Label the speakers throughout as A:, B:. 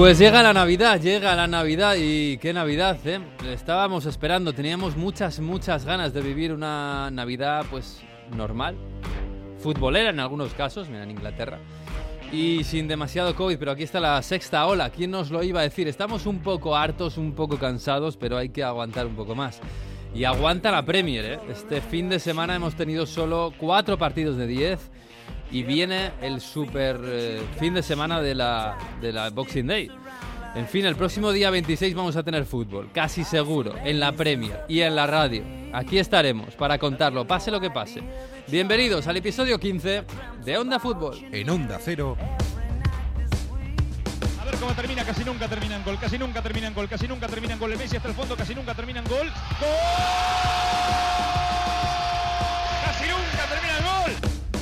A: Pues llega la Navidad, llega la Navidad y qué Navidad, ¿eh? Estábamos esperando, teníamos muchas, muchas ganas de vivir una Navidad pues normal, futbolera en algunos casos, mira en Inglaterra, y sin demasiado COVID, pero aquí está la sexta ola, ¿quién nos lo iba a decir? Estamos un poco hartos, un poco cansados, pero hay que aguantar un poco más. Y aguanta la Premier, ¿eh? Este fin de semana hemos tenido solo cuatro partidos de 10 y viene el super eh, fin de semana de la, de la Boxing Day. En fin, el próximo día 26 vamos a tener fútbol, casi seguro, en la Premier y en la radio. Aquí estaremos para contarlo, pase lo que pase. Bienvenidos al episodio 15 de Onda Fútbol.
B: En Onda Cero.
C: A ver cómo termina, casi nunca termina en gol, casi nunca termina en gol, casi nunca termina en gol. El Messi hasta el fondo, casi nunca termina en gol. ¡Gol!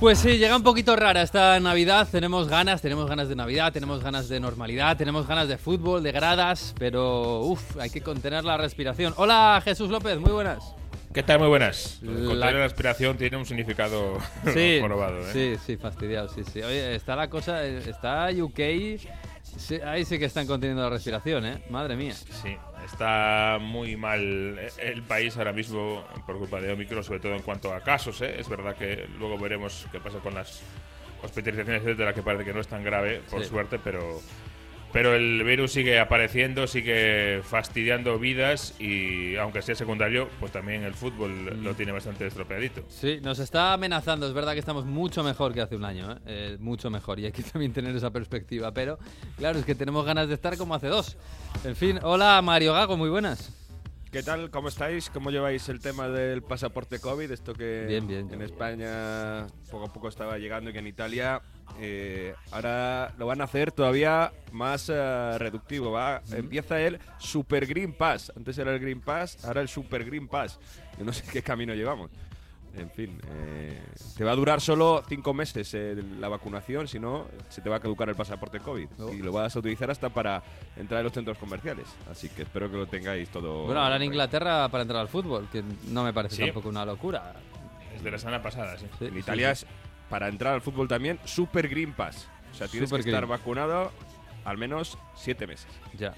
A: Pues sí, llega un poquito rara esta Navidad. Tenemos ganas, tenemos ganas de Navidad, tenemos ganas de normalidad, tenemos ganas de fútbol, de gradas, pero uff, hay que contener la respiración. Hola Jesús López, muy buenas.
D: ¿Qué tal? Muy buenas. El
A: La-
D: la aspiración tiene un significado
A: Sí,
D: jorobado, ¿eh?
A: sí, sí, fastidiado, sí, sí. Oye, está la cosa, eh, está UK, sí, ahí sí que están conteniendo la respiración, ¿eh? Madre mía.
D: Sí, está muy mal el país ahora mismo por culpa de Omicron, sobre todo en cuanto a casos. ¿eh? Es verdad que luego veremos qué pasa con las hospitalizaciones, etcétera, que parece que no es tan grave, por
A: Sí.
D: suerte, pero, pero el virus sigue apareciendo, sigue fastidiando vidas y, aunque sea secundario, pues también el fútbol
A: Mm.
D: lo tiene bastante estropeadito.
A: Sí, nos está amenazando, es verdad que estamos mucho mejor que hace un año, ¿eh? Eh, mucho mejor, y hay que también tener esa perspectiva, pero claro, es que tenemos ganas de estar como hace dos. En fin, hola Mario Gago, muy buenas.
E: ¿Qué tal? ¿Cómo estáis? ¿Cómo lleváis el tema del pasaporte COVID? Esto que
A: Bien, bien.
E: en España poco a poco estaba llegando y que en Italia eh, ahora lo van a hacer todavía más eh, reductivo. ¿va? Empieza el Super Green Pass. Antes era el Green Pass, ahora el Super Green Pass. Yo no sé qué camino llevamos. En fin, eh, te va a durar solo cinco meses eh, la vacunación, si no, se te va a caducar el pasaporte COVID. Y lo vas a utilizar hasta para entrar en los centros comerciales. Así que espero que lo tengáis todo.
A: Bueno, ahora en. Inglaterra para entrar al fútbol, que no me parece
D: Sí.
A: tampoco una locura.
D: Desde la semana pasada, sí.
A: Sí,
E: En Italia
A: sí.
E: es para entrar al fútbol también Super Green Pass. O sea, tienes
A: Super
E: que estar vacunado al menos siete meses.
A: Ya.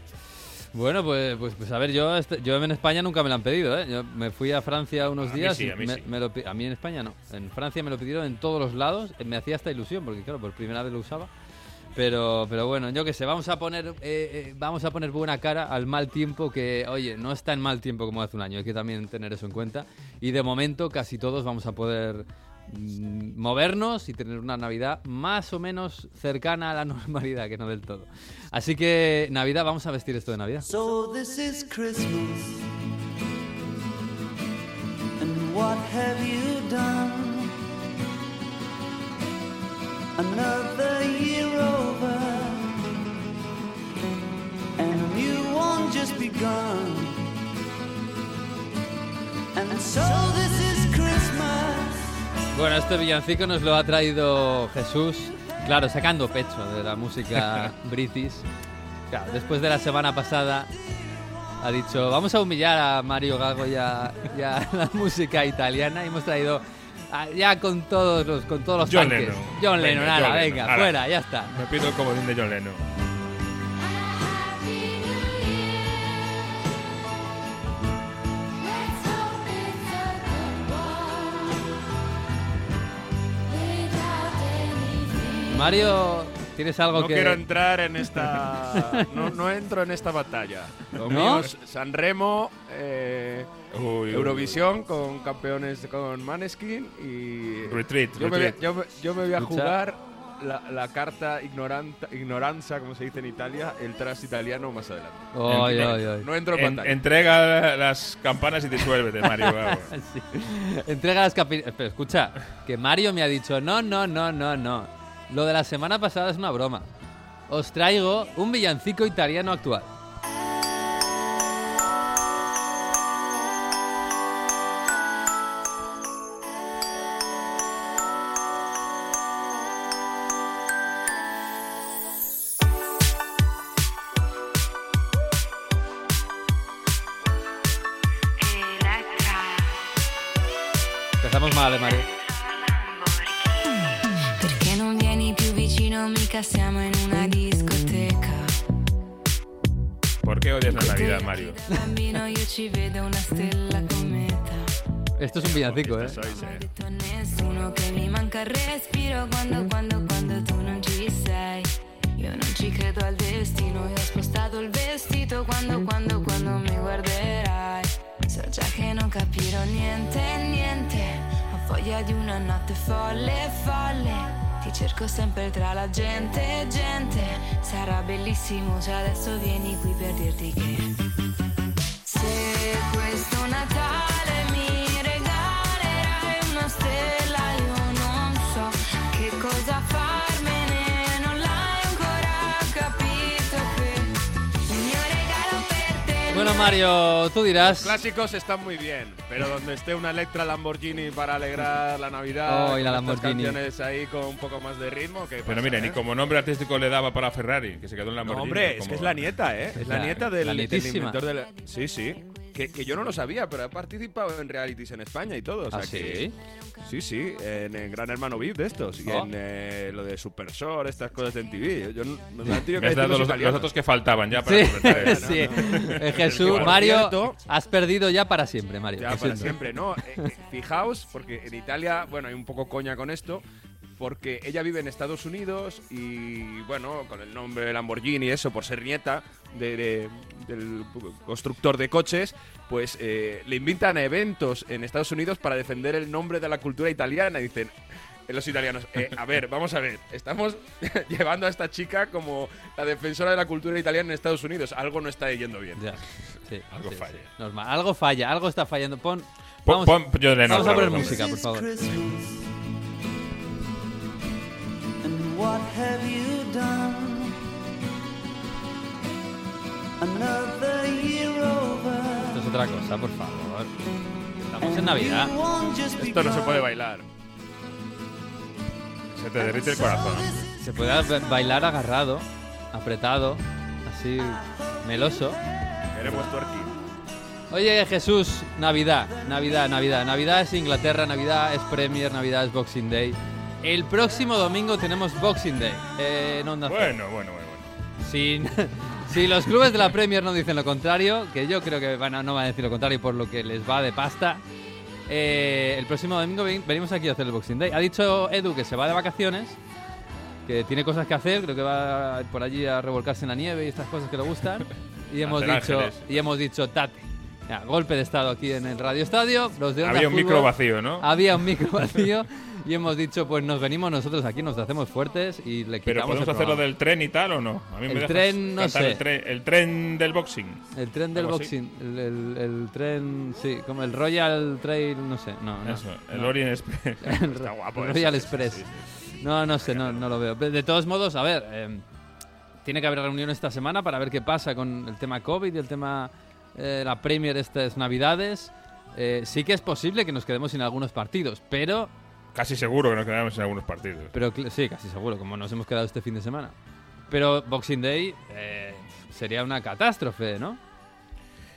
A: Bueno, pues, pues, pues a ver, yo, este- yo en España nunca me lo han pedido, ¿eh? Yo me fui a Francia unos
D: A mí
A: días
D: sí,
A: y
D: a mí
A: me,
D: sí.
A: me lo a mí en España no. En Francia me lo pidieron en todos los lados. eh, Me hacía esta ilusión porque claro, por primera vez lo usaba. Pero, pero bueno, yo qué sé, vamos a poner eh, eh, vamos a poner buena cara al mal tiempo que, oye, no está en mal tiempo como hace un año, hay que también tener eso en cuenta. Y de momento casi todos vamos a poder movernos y tener una Navidad más o menos cercana a la normalidad, que no del todo. Así que Navidad, vamos a vestir esto de Navidad.
F: So this is Christmas. And what have you done? Another year over. And a new one just begun. And so this is.
A: Bueno, este villancico nos lo ha traído Jesús, claro, sacando pecho de la música british. Claro, después de la semana pasada ha dicho, vamos a humillar a Mario Gago y a, y a la música italiana y hemos traído a- ya con todos los con todos los
D: John
A: tanques.
D: Lennon.
A: John
D: Venga,
A: Lennon,
D: John
A: ala,
D: Lennon,
A: venga,
D: ala.
A: fuera, ya está.
D: Me pido el comodín de John Lennon.
A: Mario, ¿tienes algo
E: No
A: que
E: quiero entrar en esta. no, no entro en esta batalla. Lo
A: ¿No?
E: mío es San Remo, eh, Eurovisión con campeones con Maneskin y.
D: Retreat,
E: yo, me,
D: retreat.
E: yo me- yo me voy a jugar la, la carta ignoranta, ignoranza, como se dice en Italia, el tras italiano más adelante.
A: Ay, ay, ay.
E: No entro en
D: En-
E: batalla.
D: entrega las campanas y disuélvete, Mario.
A: Sí. Entrega las. Pero escucha, que Mario me ha dicho, no, no, no, no, no. Lo de la semana pasada es una broma. Os traigo un villancico italiano actual. Un villancico, ¿eh?
E: Sois, eh.
G: detto a nessuno che mi manca il respiro quando, quando, quando tu non ci sei. Io non ci credo al destino, io ho spostato il vestito quando, quando, quando mi guarderai. So già che non capirò niente, niente. Ho voglia di una notte folle, folle. Ti cerco sempre tra la gente, gente. Sarà bellissimo, già adesso vieni qui per dirti che. Se questo Natale
A: Mario, tú dirás.
E: Clásicos están muy bien, pero donde esté una Electra Lamborghini para alegrar la Navidad,
A: Oh, y la Lamborghini.
E: canciones ahí con un poco más de ritmo, que
D: Pero mira, ni como nombre artístico le daba para Ferrari, que se quedó en la
E: No, hombre, es que es la nieta, ¿eh? Es la,
A: La-
E: nieta del,
A: la
E: del inventor del... Sí, sí. Que, que yo no lo sabía, pero ha participado en realities en España y todo. O sea
A: ¿Ah,
E: que,
A: sí?
E: Sí, sí, en, en Gran Hermano VIP de estos. Y
A: Oh.
E: en eh, lo de Super Shore, estas cosas de MTV. Yo no, no me han tenido
D: Me
E: que
D: has
E: decir
D: dado
E: los
D: los, que faltaban ya para
A: Sí,
D: esto.
A: sí. Eh, Jesús, Mario,
E: cierto-
A: has perdido ya para siempre, Mario.
E: Ya, para siempre, ¿no? Eh, eh, fijaos, porque en Italia, bueno, hay un poco coña con esto, porque ella vive en Estados Unidos y, bueno, con el nombre Lamborghini y eso, por ser nieta de- de- del constructor de coches, pues eh, le invitan a eventos en Estados Unidos para defender el nombre de la cultura italiana. Y dicen, eh, los italianos, eh, a ver, vamos a ver, estamos llevando a esta chica como la defensora de la cultura italiana en Estados Unidos. Algo no está yendo bien.
A: Ya, sí,
D: Algo
A: sí,
D: falla.
A: sí. Normal. Algo falla, algo está fallando. Pon.
D: Pon-
A: vamos,
D: pon John Lennon
A: vamos a poner música, por favor.
F: What have you done? Another year over.
A: Esto es otra cosa, por favor. Estamos en Navidad.
E: Esto no se puede bailar.
D: Se te derrite el corazón.
A: Se puede ba- bailar agarrado, apretado, así meloso.
E: Queremos twerking.
A: Oye, Jesús, Navidad, Navidad, Navidad. Navidad es Inglaterra, Navidad es Premier, Navidad es Boxing Day. El próximo domingo tenemos Boxing Day. eh, en Onda Cero.
D: Bueno, bueno, bueno. bueno.
A: Si, si los clubes de la Premier no dicen lo contrario, que yo creo que van a- no van a decir lo contrario por lo que les va de pasta, eh, el próximo domingo ven- venimos aquí a hacer el Boxing Day. Ha dicho Edu que se va de vacaciones, que tiene cosas que hacer, creo que va por allí a revolcarse en la nieve y estas cosas que le gustan. Y hemos
D: Hacer
A: dicho,
D: ángeles.
A: y hemos dicho, tate. Ya, golpe de estado aquí en el Radio Estadio. Los de Onda
D: Había un
A: Fútbol-
D: micro vacío, ¿no?
A: Había un micro vacío y hemos dicho, pues nos venimos nosotros aquí, nos hacemos fuertes y le quitamos
D: Pero podemos
A: el
D: hacer lo
A: programa.
D: del tren y tal o no? A mí
A: El
D: me
A: tren, no sé.
D: El tren, el tren del boxing.
A: El tren del boxing, el, el- el tren, sí, como el Royal Trail, no sé, no, no.
D: Eso, el. Orient Express. Está guapo.
A: el Royal
D: sí,
A: Express.
D: sí, sí.
A: No, no sé, no, no lo veo. De todos modos, a ver, eh, tiene que haber reunión esta semana para ver qué pasa con el tema COVID y el tema eh, la Premier estas Navidades. Eh, sí que es posible que nos quedemos sin algunos partidos, pero,
D: Casi seguro que nos quedamos en algunos partidos.
A: pero sí, casi seguro, como nos hemos quedado este fin de semana. Pero Boxing Day eh, sería una catástrofe, ¿no?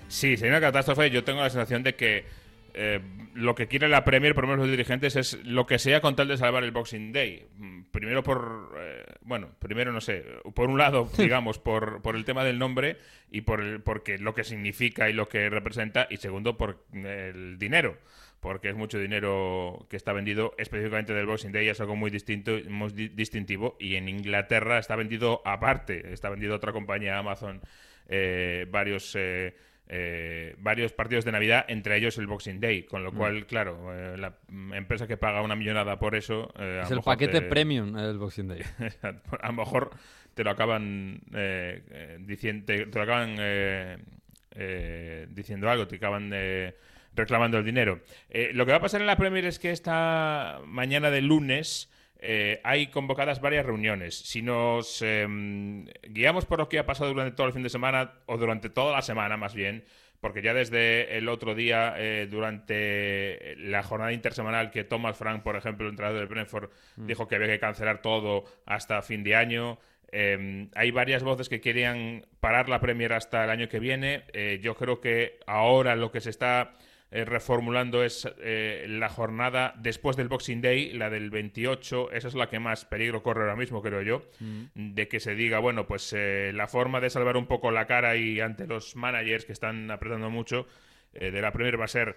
D: Sí, sería una catástrofe. Yo tengo la sensación de que eh, lo que quiere la Premier, por lo menos los dirigentes, es lo que sea con tal de salvar el Boxing Day. Mm, Primero por, eh, bueno, primero no sé, por un lado, digamos, por, por el tema del nombre y por el, porque lo que significa y lo que representa, y segundo por el dinero. Porque es mucho dinero que está vendido específicamente del Boxing Day, es algo muy distinto, muy di- distintivo. Y en Inglaterra está vendido aparte, está vendido otra compañía, Amazon, eh, varios eh, eh, varios partidos de Navidad, entre ellos el Boxing Day, con lo
A: Mm.
D: cual, claro, eh, la mm, empresa que paga una millonada por eso... eh,
A: Es el paquete
D: te-
A: premium el Boxing Day.
D: a lo mejor te lo acaban eh, eh, diciendo, te, te lo acaban eh, eh, diciendo algo, te acaban eh, reclamando el dinero. Eh, lo que va a pasar en la Premier es que esta mañana de lunes eh, hay convocadas varias reuniones. Si nos eh, guiamos por lo que ha pasado durante todo el fin de semana, o durante toda la semana más bien, porque ya desde el otro día, eh, durante la jornada intersemanal que Thomas Frank, por ejemplo, el entrenador del Brentford, dijo que había que cancelar todo hasta fin de año. Eh, hay varias voces que querían parar la Premier hasta el año que viene. Eh, yo creo que ahora lo que se está eh, reformulando es eh, la jornada después del Boxing Day, la del 28, esa es la que más peligro corre ahora mismo, creo yo, de que se diga, bueno, pues eh, la forma de salvar un poco la cara y ante los managers que están apretando mucho de la Premier va a ser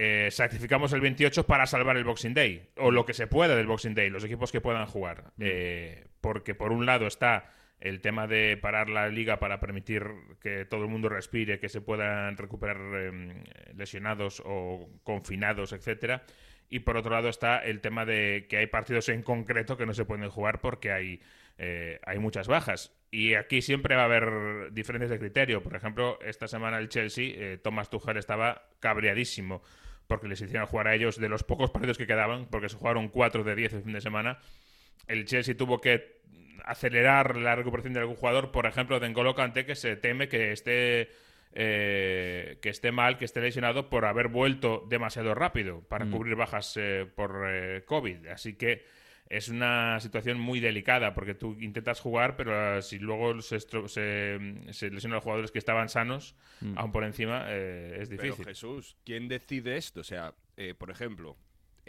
D: eh, sacrificamos el 28 para salvar el Boxing Day, o lo que se pueda del Boxing Day, los equipos que puedan jugar. Eh, porque por un lado está el tema de parar la liga para permitir que todo el mundo respire, que se puedan recuperar eh, lesionados o confinados, etcétera. Y por otro lado está el tema de que hay partidos en concreto que no se pueden jugar porque hay, eh, hay muchas bajas. Y aquí siempre va a haber diferencias de criterio. Por ejemplo, esta semana el Chelsea, eh, Thomas Tuchel estaba cabreadísimo porque les hicieron jugar a ellos de los pocos partidos que quedaban, porque se jugaron 4 de 10 el fin de semana. El Chelsea tuvo que acelerar la recuperación de algún jugador, por ejemplo, de N'Golo Kanté, que se teme que esté eh, que esté mal, que esté lesionado por haber vuelto demasiado rápido para cubrir bajas eh, por eh, COVID. Así que es una situación muy delicada porque tú intentas jugar, pero eh, si luego se, estro- se, se lesionan los jugadores que estaban sanos, aún por encima, eh, es
E: Pero
D: difícil.
E: Jesús, ¿quién decide esto? O sea, eh, por ejemplo,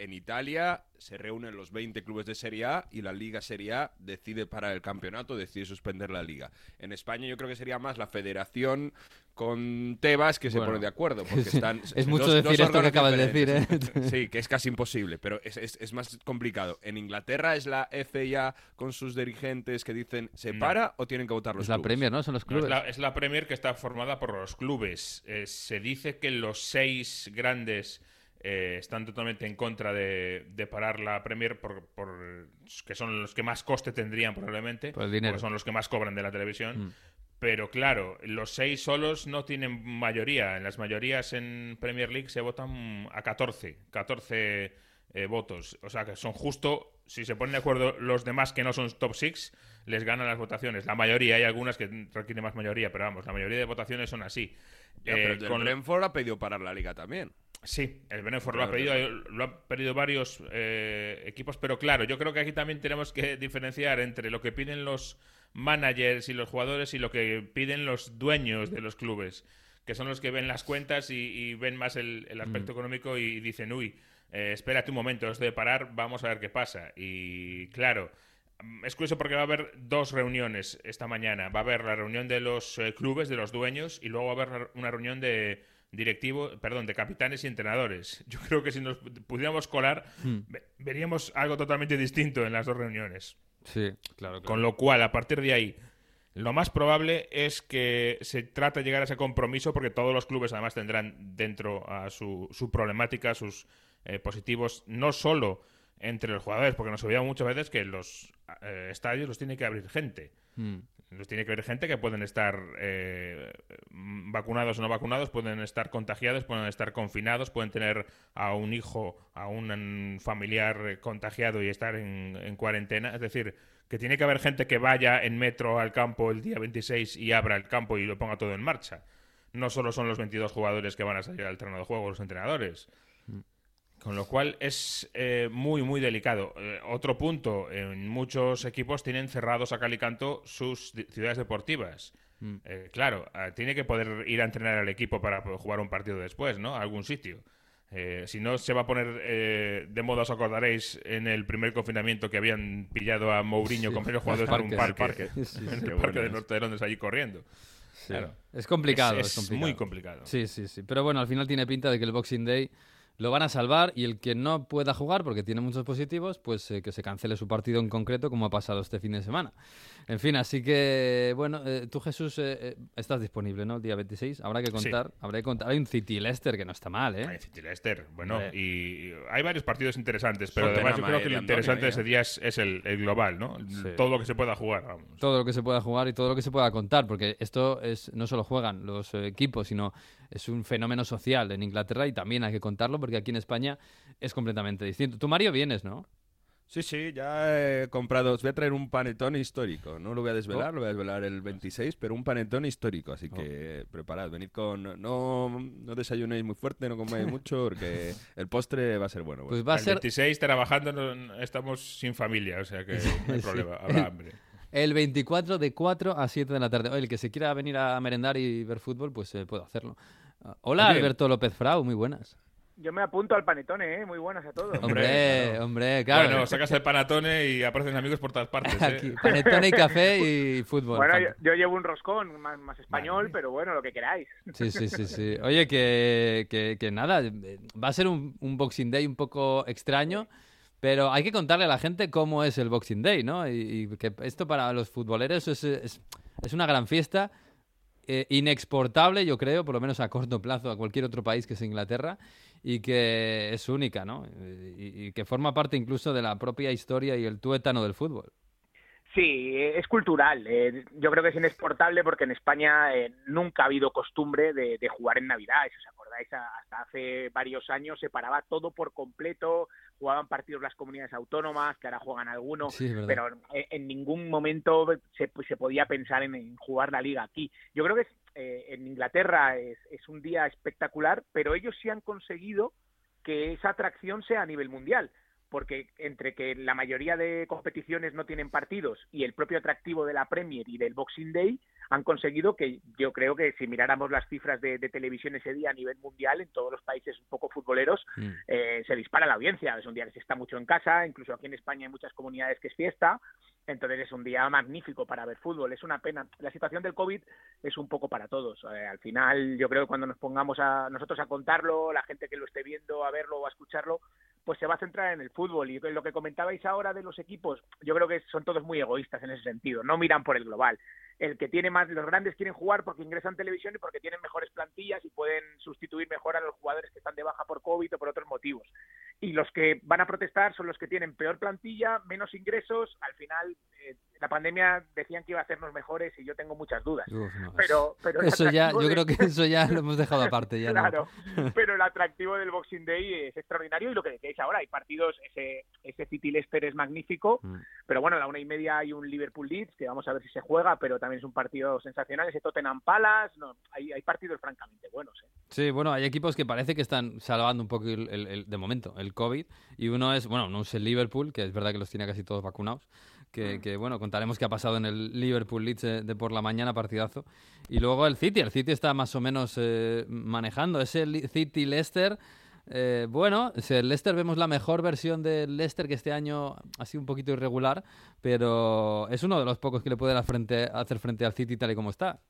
E: en Italia se reúnen los 20 clubes de Serie A y la Liga Serie A decide para el campeonato, decide suspender la Liga. En España yo creo que sería más la federación con Tebas que se
A: Bueno.
E: pone de acuerdo. Porque están,
A: Es mucho
E: dos-
A: decir
E: dos
A: esto que acabas de decir, ¿eh?
E: Sí, que es casi imposible, pero es, es- es más complicado. En Inglaterra es la FA con sus dirigentes que dicen ¿se
D: No.
E: para o tienen que votar los
A: Es la
E: clubes?
A: Premier, ¿no? Son los
D: No, es,
A: clubes.
D: la, es la Premier que está formada por los clubes. Eh, se dice que los seis grandes eh, están totalmente en contra de, de parar la Premier por, por- que son los que más coste tendrían probablemente,
A: Por el dinero.
D: porque son los que más cobran de la televisión.
A: Mm.
D: Pero claro, los seis solos no tienen mayoría. En las mayorías en Premier League se votan a 14, 14 eh, votos. O sea que son justo, si se ponen de acuerdo los demás que no son top six, les ganan las votaciones. La mayoría, hay algunas que requieren más mayoría, pero vamos, la mayoría de votaciones son así.
E: Ya,
D: Eh,
E: pero el del
D: con-
E: Brentford ha pedido parar la Liga también.
D: Sí, el
E: Claro,
D: lo ha pedido, lo han pedido varios eh, equipos, pero claro, yo creo que aquí también tenemos que diferenciar entre lo que piden los managers y los jugadores y lo que piden los dueños de los clubes, que son los que ven las cuentas y, y ven más el, el aspecto económico y dicen, uy, eh, espérate un momento, esto de parar, vamos a ver qué pasa. Y claro, mm, es curioso porque va a haber dos reuniones esta mañana. Va a haber la reunión de los eh, clubes, de los dueños, y luego va a haber una reunión de directivos, perdón, de capitanes y entrenadores. Yo creo que si nos pudiéramos colar, ve- veríamos algo totalmente distinto en las dos reuniones.
A: Sí, claro.
D: Con lo cual, a partir de ahí, lo más probable es que se trate de llegar a ese compromiso porque todos los clubes además tendrán dentro a su, su problemática, sus eh, positivos, no solo entre los jugadores, porque nos olvidamos muchas veces que los eh, estadios los tiene que abrir gente.
A: Mm.
D: Los tiene que haber gente que pueden estar eh, vacunados o no vacunados, pueden estar contagiados, pueden estar confinados, pueden tener a un hijo, a un familiar contagiado y estar en, en cuarentena. Es decir, que tiene que haber gente que vaya en metro al campo el día 26 y abra el campo y lo ponga todo en marcha. No solo son los 22 jugadores que van a salir al terreno de juego, los entrenadores. Con lo cual es eh, muy, muy delicado. Eh, otro punto, en muchos equipos tienen cerrados a cal y canto sus ciudades deportivas. Eh, claro, eh, tiene que poder ir a entrenar al equipo para jugar un partido después, ¿no? A algún sitio. Si no, se va a poner de moda, os acordaréis, en el primer confinamiento que habían pillado a Mourinho
A: Sí,
D: con varios jugadores en un
A: parque,
D: parque.
A: Sí,
D: en
A: sí,
D: el parque del norte de Londres, allí corriendo.
A: Sí.
D: Claro.
A: Es complicado,
D: Es-
A: es,
D: es
A: complicado.
D: muy complicado.
A: Sí, sí, sí. Pero bueno, al final tiene pinta de que el Boxing Day lo van a salvar y el que no pueda jugar porque tiene muchos positivos, pues eh, que se cancele su partido en concreto como ha pasado este fin de semana. En fin, así que, bueno, eh, tú Jesús eh, eh, estás disponible, ¿no? El día 26. Habrá que
D: Sí.
A: contar, habrá que contar. Hay un City Leicester que no está mal, ¿eh?
D: Hay City Leicester, bueno, y, y hay varios partidos interesantes, pero además yo creo que lo interesante de ese día es, es el, el global, ¿no?
A: Sí.
D: Todo lo que se pueda jugar, vamos.
A: todo lo que se pueda jugar y todo lo que se pueda contar, porque esto es no solo juegan los eh, equipos, sino es un fenómeno social en Inglaterra y también hay que contarlo porque aquí en España es completamente distinto. Tú, Mario, vienes, ¿no?
E: Sí, sí, ya he comprado. Os voy a traer un panetón histórico. No lo voy a desvelar,
A: Oh.
E: lo voy a desvelar el 26, pero un panetón histórico. Así que preparad, venid con. No, no desayunéis muy fuerte, no comáis mucho, porque el postre va a ser bueno.
A: Pues
E: bueno.
A: va a
D: el
A: ser
D: 26 trabajando no- estamos sin familia, o sea que no hay problema, habrá hambre.
A: el 24 de 4 a 7 de la tarde. Oye, el que se quiera venir a merendar y ver fútbol, pues eh, puede hacerlo. Hola,
E: Oye.
A: Alberto López Frau, muy buenas.
H: Yo me apunto al panetone, ¿eh? Muy buenas a todos.
A: Hombre, hombre, claro.
D: Bueno, sacas el panatone y aparecen amigos por todas partes. ¿eh?
A: Aquí, panetone y café y fútbol.
H: Bueno, yo, llevo un roscón más, más español,
D: Vale.
H: pero bueno, lo que queráis.
A: Sí, sí, sí, sí. Oye, que, que, que nada, va a ser un, un Boxing Day un poco extraño, pero hay que contarle a la gente cómo es el Boxing Day, ¿no? Y, y que esto para los futboleros es, es, es una gran fiesta, eh, inexportable, yo creo, por lo menos a corto plazo, a cualquier otro país que sea Inglaterra, y que es única, ¿no? Y, y que forma parte incluso de la propia historia y el tuétano del fútbol.
H: Sí, es cultural. eh, yo creo que es inexportable porque en España eh, nunca ha habido costumbre de, de jugar en Navidad. Os acordáis, hasta hace varios años se paraba todo por completo, jugaban partidos las comunidades autónomas, que ahora juegan algunos,
A: Sí,
H: pero en, en ningún momento se, pues, se podía pensar en, en jugar la liga aquí. Yo creo que es, eh, en Inglaterra es, es un día espectacular, pero ellos sí han conseguido que esa atracción sea a nivel mundial porque entre que la mayoría de competiciones no tienen partidos y el propio atractivo de la Premier y del Boxing Day han conseguido que yo creo que si miráramos las cifras de, de televisión ese día a nivel mundial en todos los países un poco futboleros
A: Mm.
H: eh, se dispara la audiencia. Es un día que se está mucho en casa incluso aquí en España hay muchas comunidades que es fiesta entonces es un día magnífico para ver fútbol. Es una pena. La situación del covid es un poco para todos. Eh, al final yo creo que cuando nos pongamos a nosotros a contarlo la gente que lo esté viendo a verlo o a escucharlo pues se va a centrar en el fútbol. Y lo que comentabais ahora de los equipos, yo creo que son todos muy egoístas en ese sentido, no miran por el global. El que tiene más, los grandes quieren jugar porque ingresan televisión y porque tienen mejores plantillas y pueden sustituir mejor a los jugadores que están de baja por COVID o por otros motivos. Y los que van a protestar son los que tienen peor plantilla, menos ingresos. Al final, eh, la pandemia decían que iba a hacernos mejores y yo tengo muchas dudas.
A: Uf, no,
H: Pero, pero
A: eso ya, yo
H: de-
A: creo que eso ya lo hemos dejado aparte. Ya no.
H: claro, pero el atractivo del Boxing Day es extraordinario y lo que decíais ahora, hay partidos, ese, ese City Leicester es magnífico,
A: Mm.
H: pero bueno, a la una y media hay un Liverpool Leeds, que vamos a ver si se juega, pero también es un partido sensacional, ese Tottenham Palace, no, hay, hay partidos francamente buenos. ¿eh?
A: Sí, bueno, hay equipos que parece que están salvando un poco el, el- el- de momento el COVID. Y uno es, bueno, no es el Liverpool, que es verdad que los tiene casi todos vacunados. Que,
H: Mm.
A: que, bueno, contaremos qué ha pasado en el Liverpool Leeds de, de por la mañana, partidazo. Y luego el City, el City está más o menos eh, manejando. Ese City Leicester. Eh, bueno, el Leicester vemos la mejor versión del Leicester que este año ha sido un poquito irregular, pero es uno de los pocos que le pueden hacer frente, hacer frente al City tal y como está.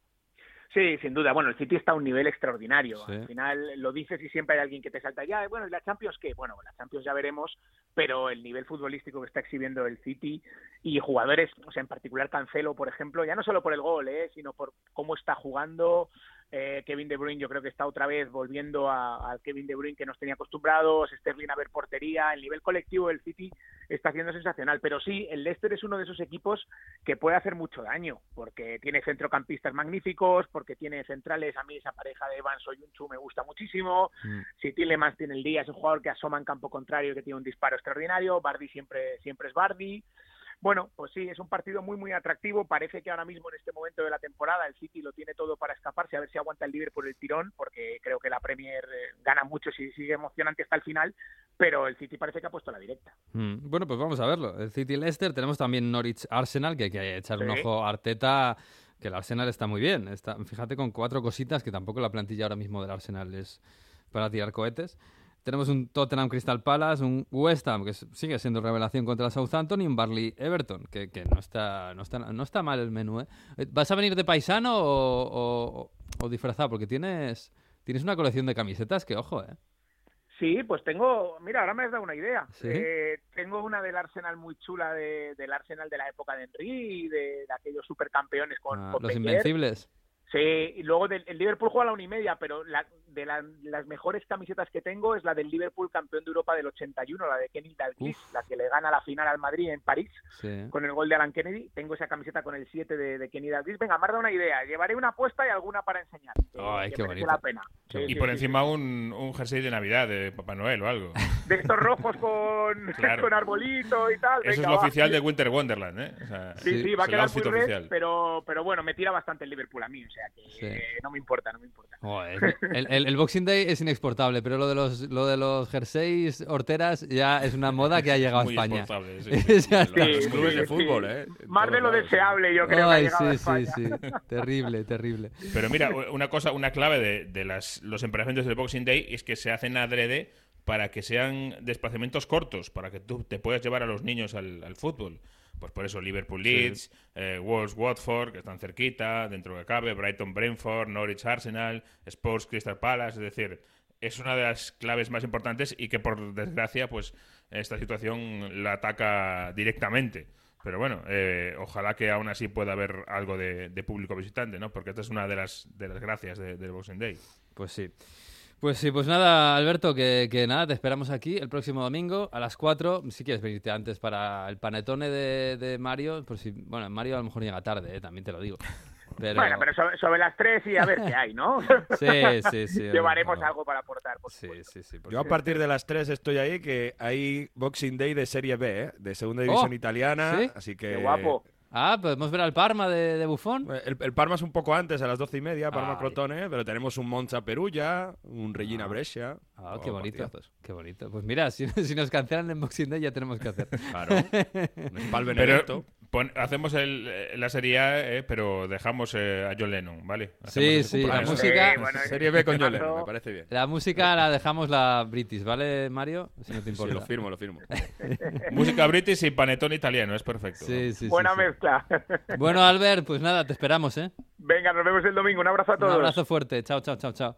H: Sí, sin duda. Bueno, el City está a un nivel extraordinario.
A: Sí.
H: Al final lo dices y siempre hay alguien que te salta ya. Bueno, ¿y la Champions qué? Bueno, la Champions ya veremos, pero el nivel futbolístico que está exhibiendo el City y jugadores, o sea, en particular Cancelo, por ejemplo, ya no solo por el gol, ¿eh? sino por cómo está jugando. Eh, Kevin De Bruyne yo creo que está otra vez volviendo a- al Kevin De Bruyne que nos tenía acostumbrados, Sterling a ver portería, el nivel colectivo del City está haciendo sensacional, pero sí, el Leicester es uno de esos equipos que puede hacer mucho daño, porque tiene centrocampistas magníficos, porque tiene centrales, a mí esa pareja de Evans Oyunchu me gusta muchísimo,
A: Mm.
H: si Tillemans tiene el día, es un jugador que asoma en campo contrario y que tiene un disparo extraordinario, Bardi siempre, siempre es Bardi, bueno, pues sí, es un partido muy, muy atractivo. Parece que ahora mismo, en este momento de la temporada, el City lo tiene todo para escaparse, a ver si aguanta el Liverpool el tirón, porque creo que la Premier eh, gana mucho si sigue emocionante hasta el final, pero el City parece que ha puesto la directa.
A: Mm, Bueno, pues vamos a verlo. El City Leicester, tenemos también Norwich Arsenal, que hay que echar un
H: Sí.
A: ojo a Arteta, que el Arsenal está muy bien. Está, fíjate con cuatro cositas, que tampoco la plantilla ahora mismo del Arsenal es para tirar cohetes. Tenemos un Tottenham Crystal Palace, un West Ham, que sigue siendo revelación contra el Southampton, y un Barley Everton, que, que no, está, no, está, no está mal el menú. ¿eh? ¿Vas a venir de paisano o, o- o disfrazado? Porque tienes, tienes una colección de camisetas que, ojo, ¿eh?
H: Sí, pues tengo, mira, ahora me has dado una idea.
A: ¿Sí?
H: Eh, tengo una del Arsenal muy chula, de, del Arsenal de la época de Henry, de, de aquellos supercampeones con,
A: Ah,
H: con
A: los. Invencibles.
H: Sí, y luego del, el Liverpool juega a la una y media, pero la, de la- las mejores camisetas que tengo es la del Liverpool campeón de Europa del 81, la de Kenny Dalglish, la que le gana la final al Madrid en París
A: Sí.
H: con el gol de Alan Kennedy. Tengo esa camiseta con el 7 de, de Kenny Dalglish. Venga, me una idea. Llevaré una apuesta y alguna para enseñar.
A: Ay,
H: que
A: qué
H: merece
A: bonito.
H: la pena. Sí,
D: Y
H: sí,
D: por
H: sí,
D: encima un, un jersey de Navidad de Papá Noel o algo.
H: De estos rojos con,
D: Claro.
H: con arbolito y tal.
D: Eso es
H: Venga,
D: lo
H: va.
D: oficial de Winter Wonderland, ¿eh? O sea,
H: Sí,
A: Sí,
H: sí, va a quedar muy red,
D: oficial.
H: pero, pero bueno, me tira bastante el Liverpool a mí. O sea que
A: Sí.
H: eh, no me importa, no me importa.
A: Joder, el, el- el Boxing Day es inexportable, pero lo de los lo de los jerseys horteras ya es una moda que ha llegado a España.
D: sí,
E: Los clubes
H: sí,
E: de
H: sí.
E: fútbol, ¿eh?
H: Más de lo
E: lados.
H: deseable, yo creo que ha llegado a
A: sí, sí,
H: España.
A: sí. Terrible, terrible.
D: Pero mira, una cosa, una clave de, de las, los emplazamientos del Boxing Day es que se hacen adrede para que sean desplazamientos cortos, para que tú te puedas llevar a los niños al, al fútbol. Pues por eso Liverpool Leeds, eh, Wolves Watford, que están cerquita, dentro que cabe, Brighton Brentford, Norwich Arsenal, Sports Crystal Palace, es decir, es una de las claves más importantes y que por desgracia, pues esta situación la ataca directamente. Pero bueno, eh, ojalá que aún así pueda haber algo de, de público visitante, ¿no? Porque esta es una de las, de las gracias de- del Boxing Day.
A: Pues sí. Pues sí, pues nada, Alberto, que, que nada, te esperamos aquí el próximo domingo a las 4. Si quieres venirte antes para el panetone de, de Mario, por si, bueno, Mario a lo mejor llega tarde, eh, también te lo digo. Pero,
H: Bueno, pero sobre, sobre las tres y a ver qué hay, ¿no?
A: Sí, sí, sí.
H: Llevaremos algo para aportar, por
A: Sí, sí, sí.
E: Yo a partir de las 3 estoy ahí, que hay Boxing Day de Serie B, ¿eh? de Segunda División
A: Oh,
E: Italiana,
A: ¿sí?
E: así que...
H: Qué guapo.
A: Ah, podemos ver al Parma de, de Buffon.
E: El, el Parma es un poco antes, a las 12 y media, Parma
A: Ay.
E: Crotone, pero tenemos un Monza Perugia, un Regina Brescia.
A: Ah,
E: Oh,
A: qué bonito.
E: partidazos.
A: Qué bonito. Pues mira, si, si nos cancelan en Boxing Day ya tenemos que hacer.
E: Claro.
D: Pero. Pon- hacemos el, eh, la serie A, eh, pero dejamos eh, a John Lennon, ¿vale?
A: Sí,
D: Hacemos ese
A: sí, la música-
H: Sí, bueno,
E: Serie B con
H: temazo.
E: Yoleno, me parece bien.
A: La música la dejamos la British, ¿vale, Mario? Si no te
E: Sí, lo firmo, lo firmo.
D: Música british y panetón italiano, es perfecto.
A: Sí, sí, sí,
H: Buena
A: sí.
H: mezcla.
A: Bueno, Albert, pues nada, te esperamos, ¿eh?
H: Venga, nos vemos el domingo. Un abrazo a
A: Un
H: todos.
A: abrazo fuerte. Chao, chao, chao, chao.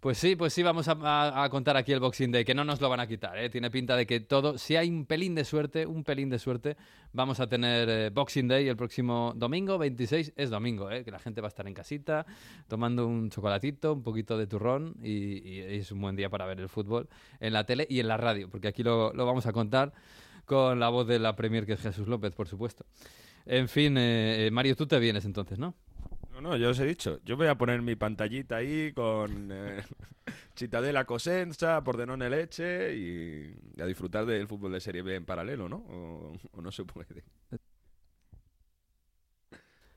A: Pues sí, pues sí, vamos a, contar aquí el Boxing Day, que no nos lo van a quitar, ¿eh? Tiene pinta de que todo, si hay un pelín de suerte, un pelín de suerte, vamos a tener eh, Boxing Day el próximo domingo, 26, es domingo, ¿eh? Que la gente va a estar en casita, tomando un chocolatito, un poquito de turrón, y, es un buen día para ver el fútbol en la tele y en la radio, porque aquí lo, lo vamos a contar con la voz de la Premier, que es Jesús López, por supuesto. En fin, eh, eh, Mario, tú te vienes entonces, ¿no?
E: No, no, yo os he dicho. Yo voy a poner mi pantallita ahí con eh, Cittadella Cosenza, Pordenone Leche y a disfrutar del fútbol de Serie B en paralelo, ¿no? O, o no se puede.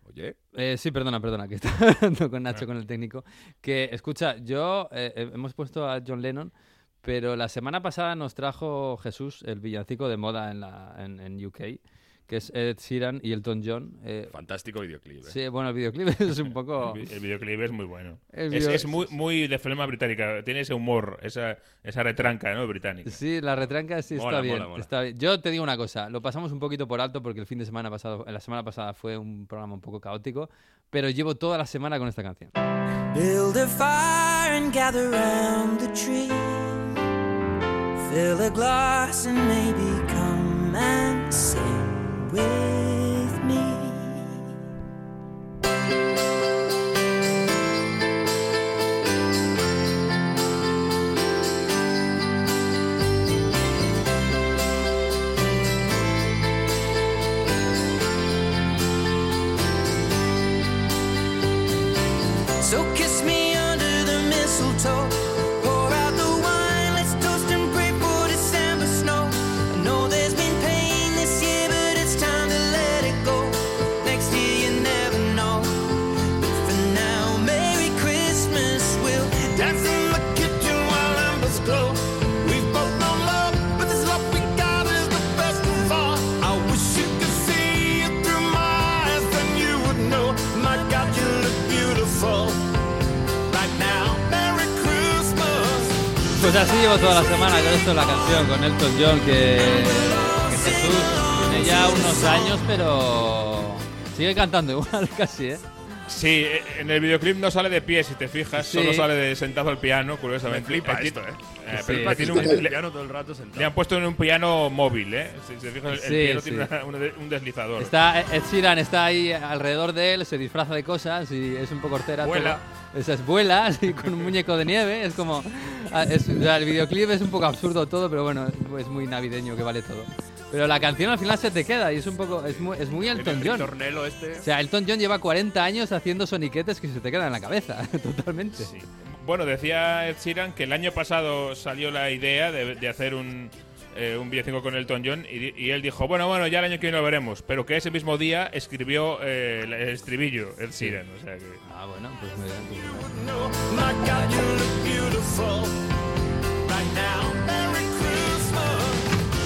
E: Oye,
A: Eh, sí, perdona, perdona, que estaba hablando con Nacho, con el técnico. Que, escucha, yo eh, eh, hemos puesto a John Lennon, pero la semana pasada nos trajo Jesús el villancico de moda en, la, en, en UK, que es Ed Sheeran y Elton John. Eh,
E: fantástico videoclip. ¿eh?
A: sí, bueno, el videoclip es un poco...
D: El vi- el videoclip es muy bueno. Es,
A: video-
D: es muy, muy de flema británica. Tiene ese humor, esa, esa retranca, ¿no? Británica.
A: Sí, la retranca sí está
E: Mola,
A: bien,
E: mola, mola.
A: está bien. Yo te digo una cosa, lo pasamos un poquito por alto porque el fin de semana pasado, la semana pasada fue un programa un poco caótico, pero llevo toda la semana con esta canción.
F: Build a fire and gather round the tree. Fill a glass and maybe come and sing with me.
A: Pues así llevo toda la semana con esto la canción, con Elton John, que, que Jesús tiene ya unos años, pero sigue cantando igual casi, ¿eh?
D: Sí, en el videoclip no sale de pie, si te fijas,
A: Sí.
D: solo sale de sentado al piano, curiosamente.
E: Me flipa
D: Eh,
E: esto, ¿eh?
D: eh,
A: Sí,
D: pero
A: sí,
D: tiene un- le,
E: piano todo el rato sentado.
D: le han puesto en un piano móvil, ¿eh? Si se fijan, el, el
A: Sí,
D: piano
A: sí.
D: tiene una- un deslizador.
A: Está, Ed Sheeran está ahí alrededor de él, se disfraza de cosas y es un poco hortera.
D: Vuela.
A: todo. Esa es vuela, así, con un muñeco de nieve. Es como. ah, es- o sea, el videoclip es un poco absurdo todo, pero bueno, es, es muy navideño que vale todo. Pero la canción al final se te queda y es un poco. Es muy, es muy Elton
E: El
A: John.
E: tornelo este.
A: O sea, Elton John lleva 40 años haciendo soniquetes que se te quedan en la cabeza, totalmente.
D: Sí. Bueno, decía Ed Sheeran que el año pasado salió la idea de, de hacer un, eh, un villancico con Elton John y, él dijo, bueno, bueno, ya el año que viene lo veremos, pero que ese mismo día escribió eh, el, el estribillo, Ed Sheeran, o sea que...
A: Ah, bueno, pues muy bien. pues.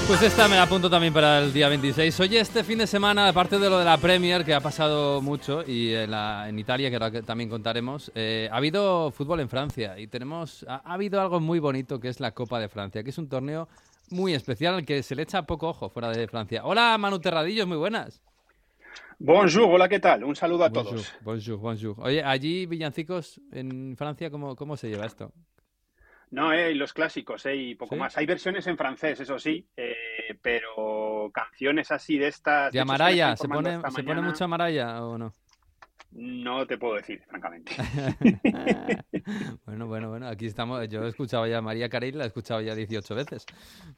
A: Pues esta me la apunto también para el día 26. Oye, este fin de semana, aparte de lo de la Premier, que ha pasado mucho, y en, la- en Italia, que ahora que también contaremos, eh, ha habido fútbol en Francia y tenemos ha, ha habido algo muy bonito que es la Copa de Francia, que es un torneo muy especial al que se le echa poco ojo fuera de Francia. Hola, Manu Terradillos, muy buenas.
I: Bonjour, hola, ¿qué tal? Un saludo a
A: Bonjour,
I: todos.
A: bonjour, bonjour. Oye, allí, villancicos, en Francia, ¿cómo, cómo se lleva esto?
I: No, eh, los clásicos, eh, y poco
A: ¿Sí?
I: más. Hay versiones en francés, eso sí, eh, pero canciones así de estas.
A: ¿De Amaraya? ¿Se pone, ¿Se pone mucha Amaraya o no?
I: No te puedo decir, francamente.
A: bueno, bueno, bueno, aquí estamos. Yo he escuchado ya a María Carey, la he escuchado ya 18 veces.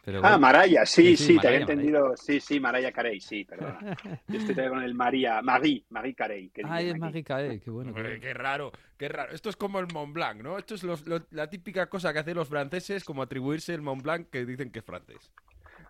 A: Pero
I: Ah. Maraya, sí,
A: Sí,
I: sí,
A: sí,
I: te había
A: Maraya,
I: entendido. Sí, sí, Maraya Carey, sí, perdona. Yo estoy todavía con el María, Marie, Marie Carey. que
A: Ay, es. Marie Carey, qué bueno. qué
E: Hombre,
A: bueno.
E: qué raro, qué raro. Esto es como el Mont Blanc, ¿no? Esto es los- lo- la típica cosa que hacen los franceses, como atribuirse el Mont Blanc que dicen que es francés.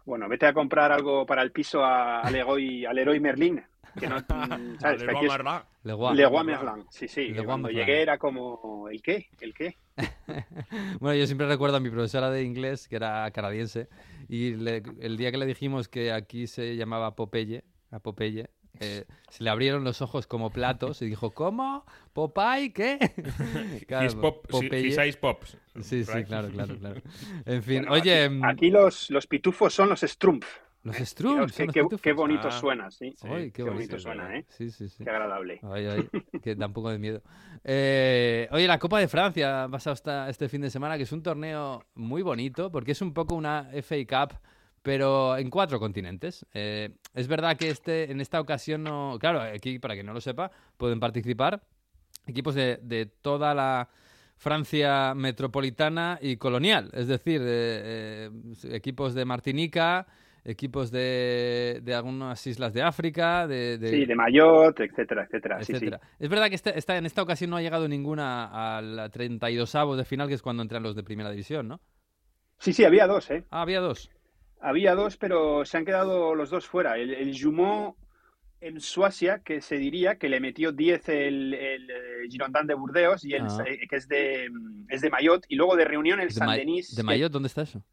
I: Bueno, vete a comprar algo para el piso a- al Leroy, al Leroy Merlin. Que no, mm, ¿sabes?
A: Le.
I: Leroy Merlin, sí, sí.
A: Le
I: cuando
A: Merlin.
I: llegué era como, ¿el qué? ¿El qué?
A: Bueno, yo siempre recuerdo a mi profesora de inglés, que era canadiense, y le- el día que le dijimos que aquí se llamaba Popeye, a Popeye, eh, se le abrieron los ojos como platos y dijo, ¿cómo? ¿Popeye? ¿Qué? Claro,
D: His pop,
A: Popeye.
D: his pops.
A: Sí, sí, claro, claro, claro. En fin,
I: Bueno,
A: oye,
I: aquí,
A: mm,
I: aquí los, los pitufos son los Strumpf.
A: los
I: Fijaos
A: Strums,
I: qué,
A: los
I: qué- qué bonito
E: Ah.
I: suena, sí.
A: Ay, qué
I: qué bonito
A: bonito.
I: suena, ¿eh?
A: Sí, sí, sí.
I: Qué agradable.
A: Ay, ay, que da un poco de miedo. Eh, oye, la Copa de Francia ha pasado esta- este fin de semana, que es un torneo muy bonito, porque es un poco una FA Cup, pero en cuatro continentes. Eh, es verdad que este, en esta ocasión no... Claro, aquí, para quien no lo sepa, pueden participar equipos de, de toda la Francia metropolitana y colonial, es decir, eh, eh, equipos de Martinica, equipos de, de algunas islas de África, de, de-
I: Sí, de Mayotte, etcétera, etcétera. Sí, sí.
A: etcétera. Es verdad que este- esta, en esta ocasión no ha llegado ninguna al 32 avos de final, que es cuando entran los de primera división, ¿no?
I: Sí, sí, había dos, ¿eh?
A: Ah, había dos.
I: Había dos, pero se han quedado los dos fuera. El, el Jumeau en Suacia, que se diría que le metió 10 el, el eh, Girondin de Burdeos, y el,
A: Ah.
I: eh, que es de, mm, es de Mayotte, y luego de Reunión el
A: De,
I: San
A: Ma-
I: Denis,
A: de
I: que,
A: Mayotte, ¿dónde está eso?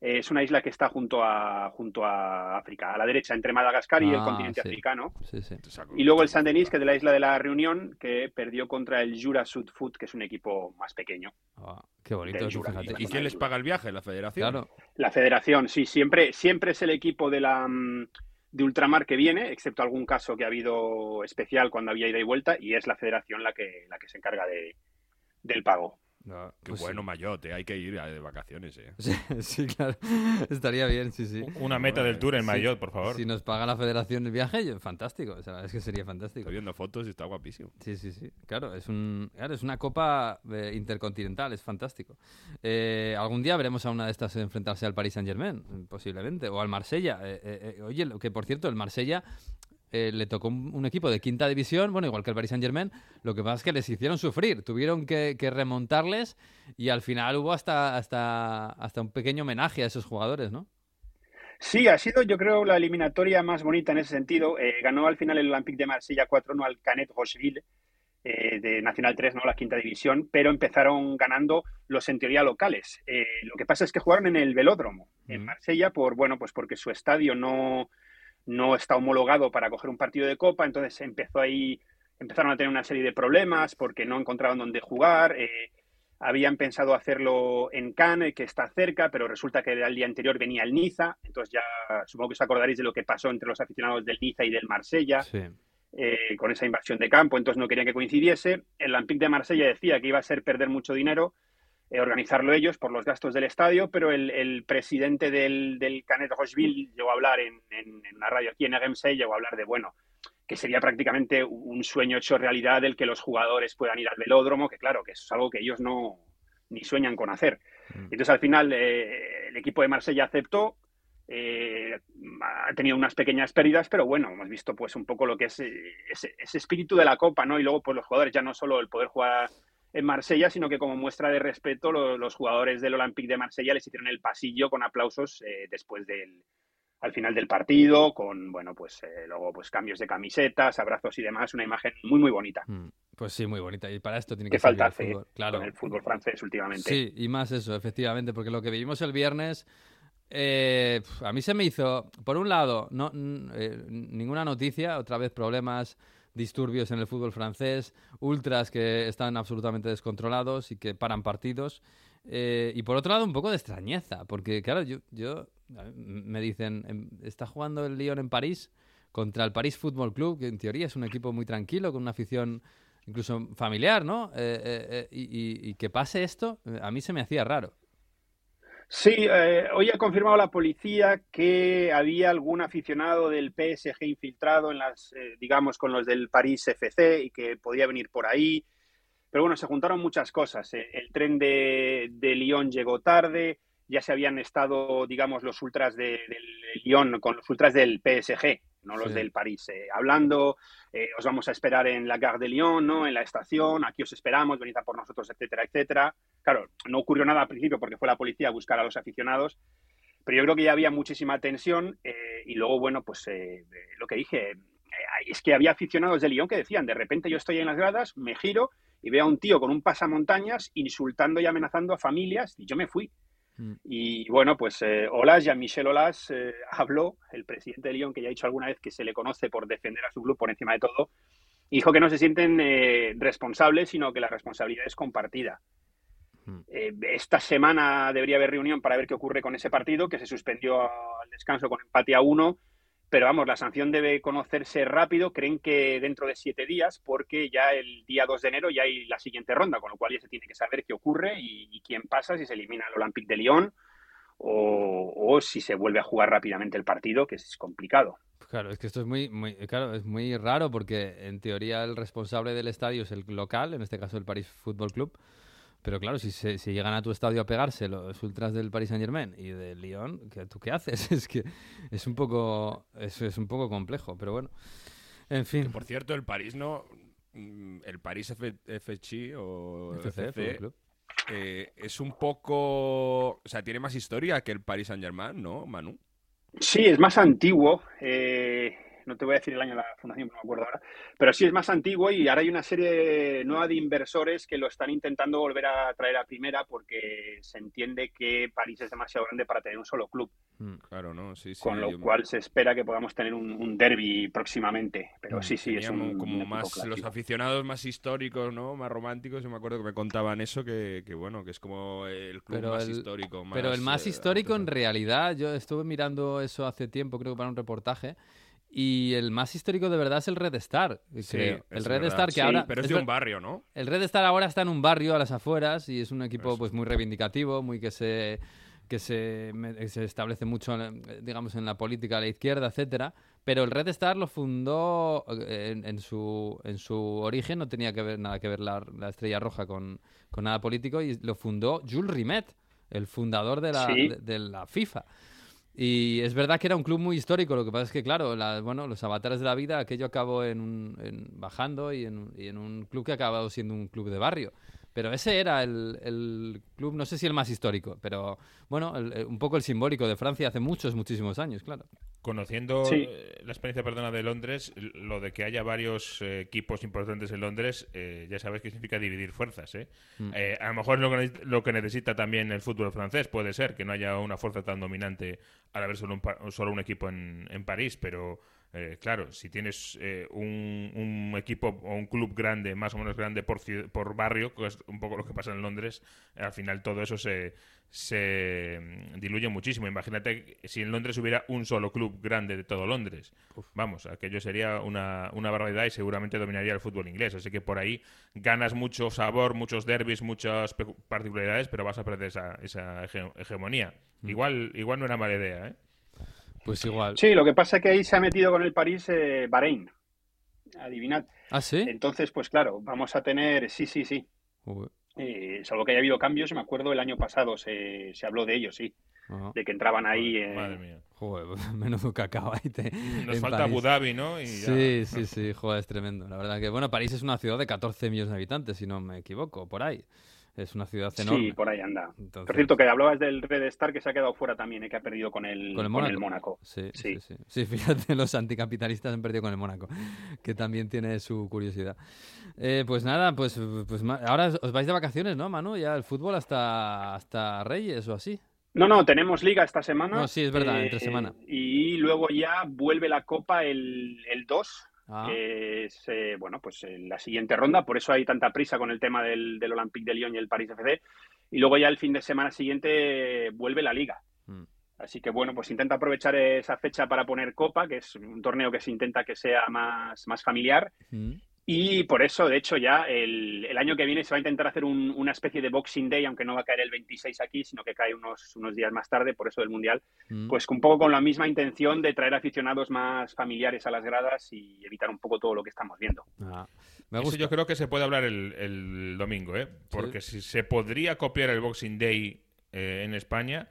I: Eh, es una isla que está junto a, junto a África, a la derecha, entre Madagascar y el
A: Ah,
I: continente
A: sí.
I: africano.
A: Sí, sí.
I: Y luego el San Denis, que es de la isla de la Reunión, que perdió contra el Jura Sud Foot, que es un equipo más pequeño.
A: Ah, qué bonito eso,
I: Jura,
E: ¿Y quién les paga el viaje? ¿La federación?
A: Claro,
I: La federación, sí, siempre, siempre es el equipo de la mm, de ultramar que viene, excepto algún caso que ha habido especial cuando había ida y vuelta, y es la federación la que, la que se encarga de, del pago.
E: Qué
A: pues
E: bueno, Mayotte, hay que ir a- de vacaciones, eh.
A: Sí, sí, claro. Estaría bien, sí, sí.
D: Una meta del tour en
A: Sí.
D: Mayotte, por favor.
A: Si nos paga la federación el viaje, yo- fantástico. O sea, es que sería fantástico.
E: Estoy viendo fotos y está guapísimo.
A: Sí, sí, sí. Claro, es, un, claro, es una copa eh, intercontinental, es fantástico. Eh, algún día veremos a una de estas enfrentarse al Paris Saint Germain, posiblemente, o al Marsella. Eh, eh, oye, lo que por cierto, el Marsella eh, le tocó un, un equipo de quinta división, bueno, igual que el Paris Saint Germain, lo que pasa es que les hicieron sufrir, tuvieron que, que remontarles y al final hubo hasta, hasta, hasta un pequeño homenaje a esos jugadores, ¿no?
I: Sí, ha sido yo creo la eliminatoria más bonita en ese sentido. Eh, ganó al final el Olympique de Marsella 4-1 al Canet Rocheville eh, de Nacional 3, no la quinta división, pero empezaron ganando los en teoría locales. Eh, lo que pasa es que jugaron en el velódromo, en. Marsella, por bueno, pues porque su estadio no, no está homologado para coger un partido de copa, entonces empezó ahí, empezaron a tener una serie de problemas porque no encontraban dónde jugar. eh, habían pensado hacerlo en Cannes, que está cerca, pero resulta que al día anterior venía el Niza, entonces ya supongo que os acordaréis de lo que pasó entre los aficionados del Niza y del Marsella
A: Sí.
I: eh, con esa invasión de campo, entonces no querían que coincidiese. El Olympique de Marsella decía que iba a ser perder mucho dinero eh, organizarlo ellos por los gastos del estadio, pero el, el presidente del, del Canet Rocheville llegó a hablar en, en, en una radio aquí en RMC, llegó a hablar de, bueno, que sería prácticamente un sueño hecho realidad el que los jugadores puedan ir al velódromo, que claro, que eso es algo que ellos no ni sueñan con hacer.
A: Mm.
I: Entonces al final eh, el equipo de Marsella aceptó, eh, ha tenido unas pequeñas pérdidas, pero bueno, hemos visto pues un poco lo que es ese, ese espíritu de la Copa, ¿no? Y luego pues los jugadores ya no solo el poder jugar en Marsella, sino que como muestra de respeto lo- los jugadores del Olympique de Marsella les hicieron el pasillo con aplausos eh, después del al final del partido, con bueno pues eh, luego pues cambios de camisetas, abrazos y demás, una imagen muy muy bonita.
A: Mm, Pues sí, muy bonita. Y para esto tiene
I: Que
A: que
I: falta
A: el fútbol. Claro.
I: con el fútbol francés últimamente.
A: Sí, y más eso, efectivamente, porque lo que vivimos el viernes, eh, a mí se me hizo, por un lado, no, eh, ninguna noticia, otra vez problemas, disturbios en el fútbol francés, ultras que están absolutamente descontrolados y que paran partidos. eh, y por otro lado, un poco de extrañeza, porque claro, yo, yo me dicen, em, está jugando el Lyon en París contra el París Football Club, que en teoría es un equipo muy tranquilo, con una afición incluso familiar, ¿no? Eh, eh, eh, y, y- que pase esto, a mí se me hacía raro.
I: Sí, eh, hoy ha confirmado la policía que había algún aficionado del PSG infiltrado en las, eh, digamos, con los del París FC y que podía venir por ahí. Pero bueno, se juntaron muchas cosas. eh. El tren de, de Lyon llegó tarde, ya se habían estado, digamos, los ultras de, del Lyon con los ultras del PSG, no los
A: Sí.
I: del París, eh, hablando, eh, os vamos a esperar en la Gare de Lyon, ¿no? En la estación, aquí os esperamos, venid a por nosotros, etcétera, etcétera. Claro, no ocurrió nada al principio porque fue la policía a buscar a los aficionados, pero yo creo que ya había muchísima tensión eh, y luego, bueno, pues eh, lo que dije, es que había aficionados de Lyon que decían, de repente yo estoy en las gradas, me giro y veo a un tío con un pasamontañas insultando y amenazando a familias y yo me fui.
A: Mm.
I: Y bueno, pues eh, Olas, Jean-Michel Olas, eh, habló, el presidente de Lyon, que ya ha dicho alguna vez que se le conoce por defender a su club por encima de todo, dijo que no se sienten eh, responsables, sino que la responsabilidad es compartida.
A: Mm.
I: Eh, esta semana debería haber reunión para ver qué ocurre con ese partido, que se suspendió al descanso con empate a uno. Pero vamos, la sanción debe conocerse rápido. Creen que dentro de siete días, porque ya el día 2 de enero ya hay la siguiente ronda, con lo cual ya se tiene que saber qué ocurre y, quién pasa, si se elimina el Olympique de Lyon o, o si se vuelve a jugar rápidamente el partido, que es complicado.
A: Claro, es que esto es muy, muy, claro, es muy raro porque en teoría el responsable del estadio es el local, en este caso el París Football Club. Pero claro, si, se- si llegan a tu estadio a pegarse los ultras del Paris Saint Germain y del Lyon, ¿qué- ¿tú qué haces? Es que es un poco, es, es un poco complejo, pero bueno. En fin.
E: Por cierto, el París no. mm, El París FC o
A: FC,
E: FC, eh, es un poco. O sea, tiene más historia que el Paris Saint Germain, ¿no, Manu?
I: Sí, es más antiguo. eh, no te voy a decir el año de la fundación, no me acuerdo ahora. Pero sí es más antiguo y ahora hay una serie nueva de inversores que lo están intentando volver a traer a primera porque se entiende que París es demasiado grande para tener un solo club.
A: Mm.
E: Claro, ¿no? Sí, sí.
I: con lo
E: yo-
I: cual se espera que podamos tener un, un derby próximamente. Pero
E: Mm,
I: sí, sí, es un,
E: como
I: un
E: más los
I: clásico.
E: aficionados más históricos, ¿no? Más románticos. Yo me acuerdo que me contaban eso que, que bueno, que es como el club
A: Pero
E: más
A: el-
E: histórico.
A: Pero el más
E: eh,
A: histórico en realidad, yo estuve mirando eso hace tiempo, creo que para un reportaje, y el más histórico de verdad es el Red Star,
E: Sí,
A: creo. El Red
E: verdad.
A: Star que
E: Sí,
A: ahora...
E: Pero es
A: es
E: de un barrio, ¿no?
A: El Red Star ahora está en un barrio a las afueras y es un equipo
E: Eso.
A: pues muy reivindicativo, muy que se que se, establece mucho, en, digamos, en la política a la izquierda, etcétera. Pero el Red Star lo fundó eh, en, en su en su origen no tenía que ver nada que ver la, la Estrella Roja con, con nada político y lo fundó Jules Rimet, el fundador de la,
I: Sí.
A: de, de la FIFA. Y es verdad que era un club muy histórico, lo que pasa es que, claro, la- bueno, los avatares de la vida, aquello acabó en, un- en- bajando y en, y en un club que ha acabado siendo un club de barrio. Pero ese era el, el club, no sé si el más histórico, pero bueno, el- el- un poco el simbólico de Francia hace muchos, muchísimos años, claro.
D: Conociendo
I: Sí.
D: eh, la experiencia perdona de Londres, lo de que haya varios eh, equipos importantes en Londres, eh, ya sabes que significa dividir fuerzas. ¿eh?
A: Mm.
D: Eh, a lo mejor es lo que, lo que necesita también el fútbol francés, puede ser, que no haya una fuerza tan dominante al haber solo un, solo un equipo en, en París, pero eh, claro, si tienes eh, un, un equipo o un club grande, más o menos grande por, por barrio, que es un poco lo que pasa en Londres, al final todo eso se, se mm, diluye muchísimo. Imagínate si en Londres hubiera un solo club grande de todo Londres. Vamos, aquello sería una, una barbaridad y seguramente dominaría el fútbol inglés. Así que por ahí ganas mucho sabor, muchos derbis, muchas particularidades, pero vas a perder esa, esa hege- hegemonía. Igual, igual no era mala idea, ¿eh?
A: Pues igual.
I: Sí, lo que pasa es que ahí se ha metido con el París eh, Bahrein. Adivinad.
A: ¿Ah, sí?
I: Entonces, pues claro, vamos a tener, sí, sí, sí. Eh, salvo que haya habido cambios, me acuerdo el año pasado se, se habló de ello, sí.
A: Ajá.
I: de que entraban ahí. eh,
D: Madre mía.
A: Joder, menudo cacao ahí. te-
D: Nos
A: en
D: falta
A: París.
D: Abu Dhabi, ¿no? Y ya.
A: Sí, sí, sí, joder, es tremendo. La verdad que, bueno, París es una ciudad de 14 millones de habitantes, si no me equivoco, por ahí. Es una ciudad enorme.
I: Sí, por ahí anda.
A: Entonces-
I: Por cierto, que hablabas del Red Star que se ha quedado fuera también, eh, que ha perdido con el,
A: Con el
I: con
A: Mónaco.
I: Mónaco.
A: Sí,
I: Sí.
A: sí, sí. Sí, fíjate, los anticapitalistas han perdido con el Mónaco, que también tiene su curiosidad. Eh, pues nada, pues, pues ahora os vais de vacaciones, ¿no, Manu? Ya el fútbol hasta, hasta Reyes o así.
I: No, no, tenemos liga esta semana.
A: No, sí, es verdad, entre semana.
I: Y luego ya vuelve la Copa el, el 2,
A: Ah.
I: que es, eh, bueno, pues eh, la siguiente ronda. Por eso hay tanta prisa con el tema del, del Olympique de Lyon y el Paris FC. Y luego ya el fin de semana siguiente vuelve la liga.
A: Mm.
I: Así que bueno, pues intenta aprovechar esa fecha para poner Copa, que es un torneo que se intenta que sea más, más familiar.
A: Mm.
I: Y por eso, de hecho, ya el, el año que viene se va a intentar hacer un- una especie de Boxing Day, aunque no va a caer el 26 aquí, sino que cae unos, unos días más tarde, por eso del Mundial,
A: Mm.
I: pues un poco con la misma intención de traer aficionados más familiares a las gradas y evitar un poco todo lo que estamos viendo.
A: Ah, me
D: Eso yo creo que se puede hablar el, el domingo, ¿eh? Porque si se podría copiar el Boxing Day eh, en España,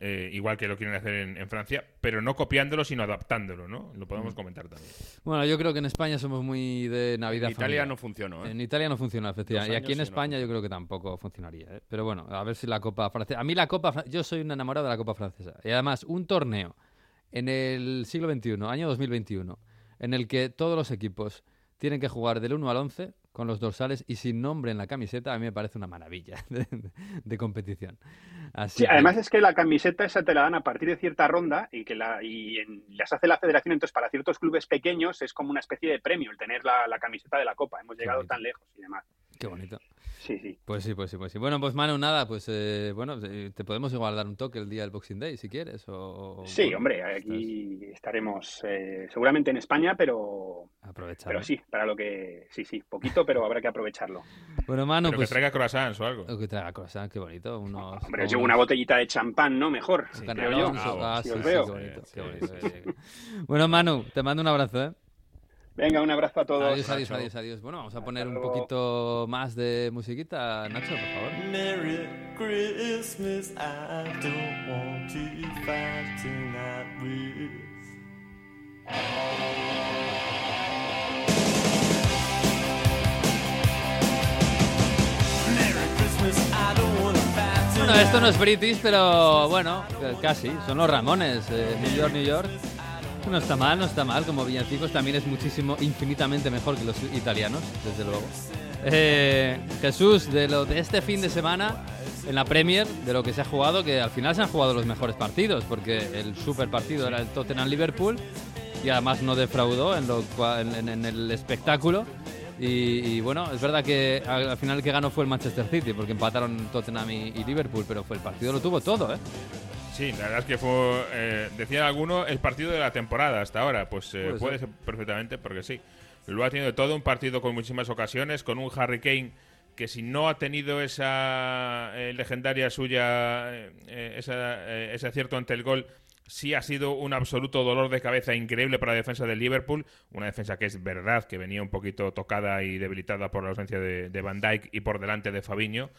D: eh, igual que lo quieren hacer en, en Francia, pero no copiándolo, sino adaptándolo, ¿no? Lo podemos
A: Mm.
D: comentar también.
A: Bueno, yo creo que en España somos muy de Navidad.
E: En Italia
A: familiar.
E: no funcionó, ¿eh?
A: En Italia no funciona, efectivamente. Y aquí en
E: no
A: España yo creo que tampoco funcionaría. ¿eh? Pero bueno, a ver si la Copa Francesa. A mí la Copa. Yo soy un enamorado de la Copa Francesa. Y además, un torneo en el siglo XXI, año 2021, en el que todos los equipos tienen que jugar del 1 al 11 con los dorsales y sin nombre en la camiseta, a mí me parece una maravilla de, de competición. Así
I: Sí,
A: que-
I: además es que la camiseta esa te la dan a partir de cierta ronda y que la, y en- las hace la federación, entonces para ciertos clubes pequeños es como una especie de premio el tener la, la camiseta de la Copa. Hemos llegado tan lejos y demás.
A: Qué bonito.
I: Sí, sí.
A: Pues sí, pues sí, pues sí. Bueno, pues Manu, nada, pues eh, bueno, eh, te podemos igual dar un toque el día del Boxing Day, si quieres. O, o-
I: Sí,
A: bueno,
I: hombre, aquí estaremos eh, seguramente en España, pero,
A: Aprovechar.
I: pero sí, para lo que sí, sí, poquito, pero habrá que aprovecharlo.
A: Bueno, Manu,
D: Pero
A: pues...
D: que traiga croissants o algo.
A: O que traiga cosas, qué bonito. Unos,
I: Hombre, os
A: unos
I: llevo una botellita de champán, ¿no? Mejor, creo yo.
A: ah, sí, sí, qué bonito, qué
D: Sí,
A: bonito,
D: sí,
A: sí, sí. Bueno, Manu, te mando un abrazo, ¿eh?
I: Venga, un abrazo a todos.
A: Adiós, adiós, adiós, adiós. Bueno, vamos a poner un poquito más de musiquita, Nacho, por favor.
J: Merry Christmas, I don't want to fight tonight with. Merry Christmas, I don't want to fight
A: Bueno, esto no es British, pero bueno, casi. Son los Ramones, eh, New York, New York. No está mal, no está mal. Como villancicos también es muchísimo, infinitamente mejor que los italianos, desde luego. Eh, Jesús, de lo de este fin de semana en la Premier, de lo que se ha jugado, que al final se han jugado los mejores partidos, porque el super partido era el Tottenham-Liverpool y además no defraudó en, lo en- en el espectáculo. Y, y bueno, es verdad que al, al final el que ganó fue el Manchester City, porque empataron Tottenham y, y Liverpool, pero fue el partido lo tuvo todo, ¿eh?
D: Sí, la verdad es que fue, eh, decía alguno, el partido de la temporada hasta ahora. Pues eh,
A: Puede
D: puede
A: ser.
D: ser perfectamente, porque sí. Lo ha tenido todo, un partido con muchísimas ocasiones, con un Harry Kane que si no ha tenido esa eh, legendaria suya, eh, eh, esa, eh, ese acierto ante el gol, sí ha sido un absoluto dolor de cabeza increíble para la defensa del Liverpool. Una defensa que es verdad que venía un poquito tocada y debilitada por la ausencia de, de Van Dijk y por delante de Fabinho.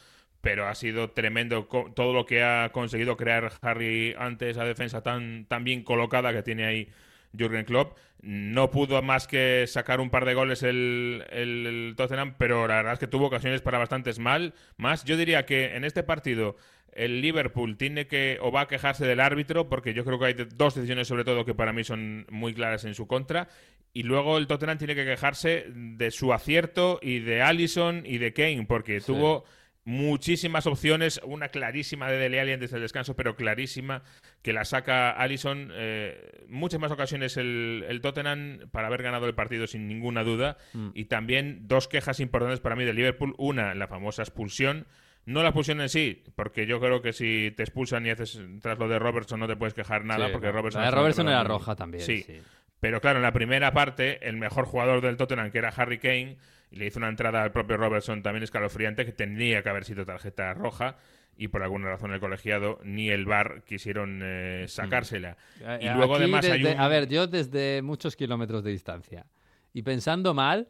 D: Pero ha sido tremendo todo lo que ha conseguido crear Harry ante esa defensa tan, tan bien colocada que tiene ahí Jürgen Klopp. No pudo más que sacar un par de goles el, el- el Tottenham, pero la verdad es que tuvo ocasiones para bastantes mal. Más, yo diría que en este partido el Liverpool tiene que o va a quejarse del árbitro, porque yo creo que hay dos decisiones sobre todo que para mí son muy claras en su contra. Y luego el Tottenham tiene que quejarse de su acierto y de Allison y de Kane, porque
A: Sí.
D: tuvo muchísimas opciones, una clarísima de Dele Alli desde el descanso, pero clarísima que la saca Allison. Eh, muchas más ocasiones el, el Tottenham para haber ganado el partido sin ninguna duda.
A: Mm.
D: Y también dos quejas importantes para mí del Liverpool. Una, la famosa expulsión. No la expulsión en sí, porque yo creo que si te expulsan y haces tras lo de Robertson no te puedes quejar nada,
A: Sí,
D: porque. Robertson...
A: La de Robertson era roja también,
D: Sí.
A: sí.
D: Pero claro, en la primera parte, el mejor jugador del Tottenham, que era Harry Kane, y le hizo una entrada al propio Robertson también escalofriante, que tendría que haber sido tarjeta roja, y por alguna razón el colegiado ni el VAR quisieron eh, sacársela.
A: Eh,
D: Y luego
A: aquí
D: además hay
A: desde-
D: un...
A: A ver, yo desde muchos kilómetros de distancia y pensando mal,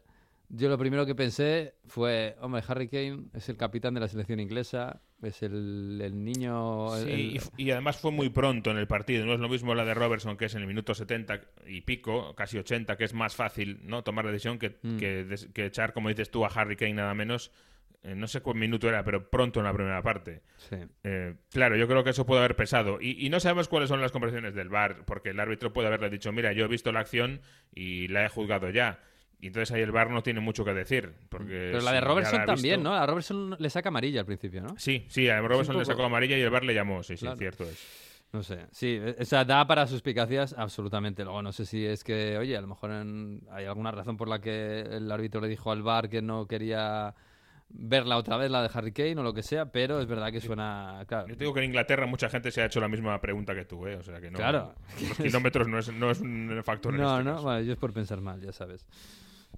A: Yo lo primero que pensé fue, hombre, Harry Kane es el capitán de la selección inglesa, es el, el niño...
D: Sí,
A: el-
D: y además fue muy pronto en el partido. No es lo mismo la de Robertson, que es en el minuto 70 y pico, casi 80, que es más fácil no tomar la decisión que,
A: Mm.
D: que, echar, como dices tú, a Harry Kane nada menos. eh, no sé cuál minuto era, pero pronto en la primera parte.
A: Sí.
D: Eh, claro, yo creo que eso puede haber pesado. Y, y no sabemos cuáles son las conversaciones del VAR, porque el árbitro puede haberle dicho, mira, yo he visto la acción y la he juzgado ya. Y entonces ahí el VAR no tiene mucho que decir. Porque
A: Pero la de Robertson también,
D: visto-
A: ¿no? A Robertson le saca amarilla al principio, ¿no?
D: Sí, sí, a Robertson le sacó amarilla y el VAR le llamó. Sí, sí, cierto es.
A: No sé, sí, o sea, da para suspicacias absolutamente. Luego no sé si es que, oye, a lo mejor en- hay alguna razón por la que el árbitro le dijo al VAR que no quería verla otra vez, la de Harry Kane o lo que sea, pero es verdad que suena, claro.
D: Yo te digo que en Inglaterra mucha gente se ha hecho la misma pregunta que tú, ¿eh? O sea que no.
A: Claro.
D: Los kilómetros no es, no es un factor en
A: No,
D: este
A: no,
D: caso.
A: bueno, yo es por pensar mal, ya sabes.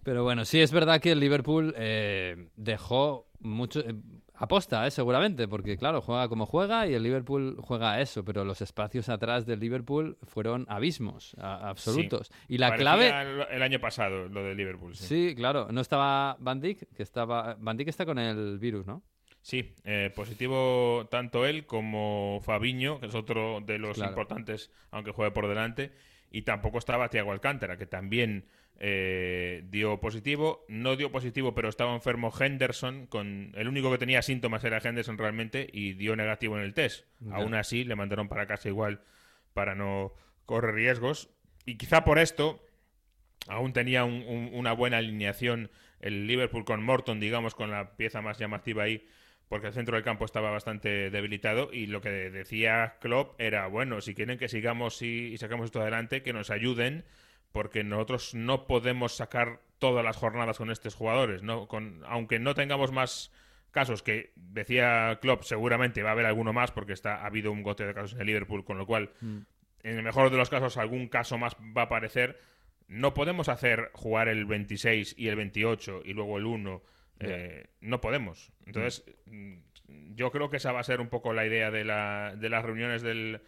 A: Pero bueno, sí es verdad que el Liverpool eh, dejó mucho... eh, aposta, eh, seguramente, porque claro, juega como juega y el Liverpool juega a eso, pero los espacios atrás del Liverpool fueron abismos a- absolutos. Y la
D: Parecía
A: clave...
D: El, año pasado, lo de Liverpool. Sí,
A: Sí, claro, no estaba Van Dijk, que estaba... Van Dijk está con el virus, ¿no?
D: Sí, eh, positivo tanto él como Fabiño, que es otro de los
A: Claro.
D: importantes, aunque juegue por delante. Y tampoco estaba Thiago Alcántara, que también eh, dio positivo. No dio positivo, pero estaba enfermo Henderson. Con el único que tenía síntomas era Henderson realmente y dio negativo en el test.
A: Ya.
D: Aún así, le mandaron para casa igual para no correr riesgos. Y quizá por esto aún tenía un- un- una buena alineación el Liverpool con Morton, digamos, con la pieza más llamativa ahí, porque el centro del campo estaba bastante debilitado y lo que decía Klopp era, bueno, si quieren que sigamos y, y sacamos esto adelante, que nos ayuden, porque nosotros no podemos sacar todas las jornadas con estos jugadores, no con aunque no tengamos más casos que decía Klopp seguramente va a haber alguno más porque está ha habido un goteo de casos en el Liverpool, con lo cual
A: Mm.
D: en el mejor de los casos algún caso más va a aparecer. No podemos hacer jugar el 26 y el 28 y luego el 1. eh, no podemos. Entonces, mm, yo creo que esa va a ser un poco la idea de, la, de las reuniones del,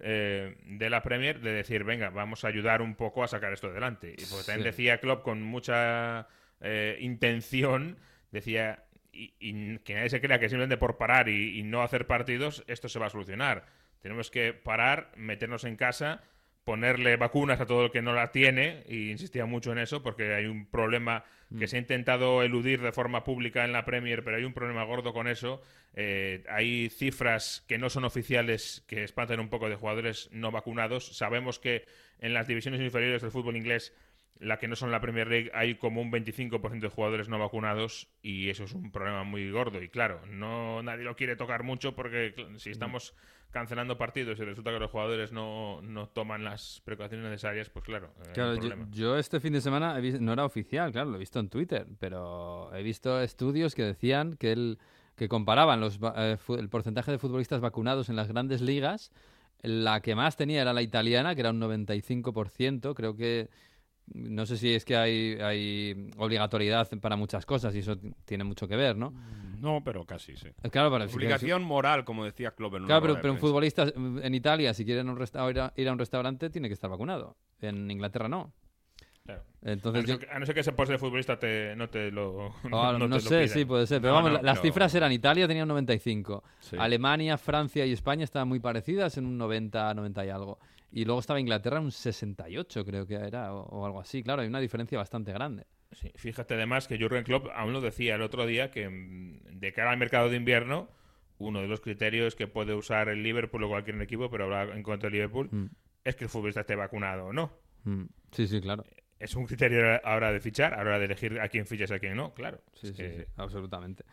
D: eh, de la Premier, de decir, venga, vamos a ayudar un poco a sacar esto adelante. Y porque también
A: Sí.
D: decía Klopp con mucha eh, intención, decía, y, y que nadie se crea que simplemente por parar y, y no hacer partidos esto se va a solucionar. Tenemos que parar, meternos en casa, ponerle vacunas a todo el que no la tiene, y insistía mucho en eso, porque hay un problema que se ha intentado eludir de forma pública en la Premier, pero hay un problema gordo con eso. Eh, hay cifras que no son oficiales que espantan un poco de jugadores no vacunados. Sabemos que en las divisiones inferiores del fútbol inglés la que no son la Premier League, hay como un 25% de jugadores no vacunados y eso es un problema muy gordo. Y claro, no nadie lo quiere tocar mucho porque si estamos cancelando partidos y resulta que los jugadores no, no toman las precauciones necesarias, pues claro, eh,
A: Claro, yo, este fin de semana he no era oficial, claro, lo he visto en Twitter, pero he visto estudios que decían que el que comparaban los eh, el porcentaje de futbolistas vacunados en las grandes ligas, la que más tenía era la italiana, que era un 95%, creo que no sé si es que hay, hay obligatoriedad para muchas cosas y eso tiene mucho que ver, ¿no?
E: No, pero casi, sí.
A: Claro, para
E: Obligación moral, como decía una
A: Claro, pero, un futbolista en Italia, si quiere ir a un, ir a- restaurante, tiene que estar vacunado. En Inglaterra no.
D: Claro.
A: Entonces
D: a, no
A: yo-
D: ser que, a no ser que ese poste de futbolista te, no te lo.
A: Ah, no
D: te lo
A: sé, sí, puede ser. Pero
D: No,
A: vamos,
D: no,
A: la- las
D: pero-
A: cifras eran Italia tenía un 95.
D: Sí.
A: Alemania, Francia y España estaban muy parecidas en un 90, 90 y algo. Y luego estaba Inglaterra un 68, creo que era, o, o algo así. Claro, hay una diferencia bastante grande.
D: Sí, fíjate además que Jürgen Klopp aún lo decía el otro día que mm, de cara al mercado de invierno uno de los criterios que puede usar el Liverpool o cualquier equipo, pero ahora en cuanto al Liverpool,
A: Mm.
D: es que el futbolista esté vacunado o no.
A: Mm. Sí, sí, claro.
D: Es un criterio a la hora de fichar, a la hora de elegir a quién fichas y a quién no, claro.
A: Sí, sí,
D: que-
A: sí, absolutamente.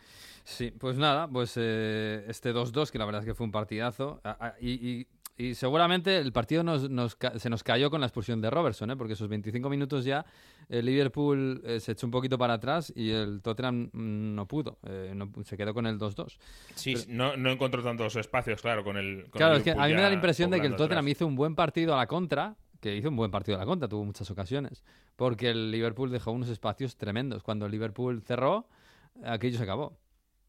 A: Sí, pues nada, pues eh, este 2-2, que la verdad es que fue un partidazo. a- a- y, y- y seguramente el partido nos, nos se nos cayó con la expulsión de Robertson, ¿eh? porque esos 25 minutos ya el Liverpool eh, se echó un poquito para atrás y el Tottenham mm, no pudo, eh, no- se quedó con el 2-2.
D: Sí,
A: Pero-
D: no, no encontró tantos espacios, claro, con el. con
A: Claro,
D: el
A: es que a mí me da la impresión de que el Tottenham
D: atrás.
A: hizo un buen partido a la contra, que hizo un buen partido a la contra, tuvo muchas ocasiones, porque el Liverpool dejó unos espacios tremendos. Cuando el Liverpool cerró, aquello se acabó.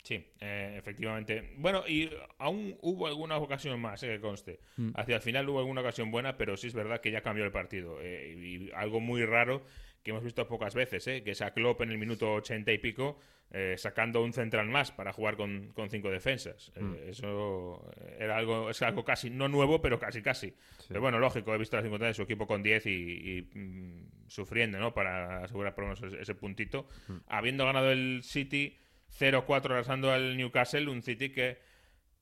D: Sí, eh, efectivamente. Bueno, y aún hubo alguna ocasión más, eh, que conste.
A: Mm.
D: Hacia el final hubo alguna ocasión buena, pero sí es verdad que ya cambió el partido. eh, y algo muy raro que hemos visto pocas veces, ¿eh? que es a Klopp en el minuto 80 y pico eh, sacando un central más para jugar con, con cinco defensas. Eh,
A: Mm.
D: eso era algo, es algo casi, no nuevo, pero casi casi. Pero bueno, lógico, he visto las circunstancias de su equipo con 10 y, y, mm, sufriendo, ¿no? Para asegurar por lo menos ese, ese puntito.
A: Mm.
D: Habiendo ganado el City 0-4 arrasando al Newcastle, un City que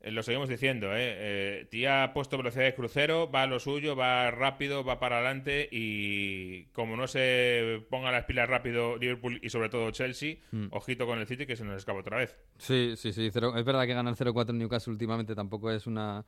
D: eh, lo seguimos diciendo, ¿eh? Eh, Tía ha puesto velocidad de crucero, va a lo suyo, va rápido, va para adelante y como no se ponga las pilas rápido Liverpool y sobre todo Chelsea,
A: Mm.
D: ojito con el City que se nos escapa otra vez.
A: Sí, sí, sí. cero- es verdad que ganar 0-4 en Newcastle últimamente tampoco es una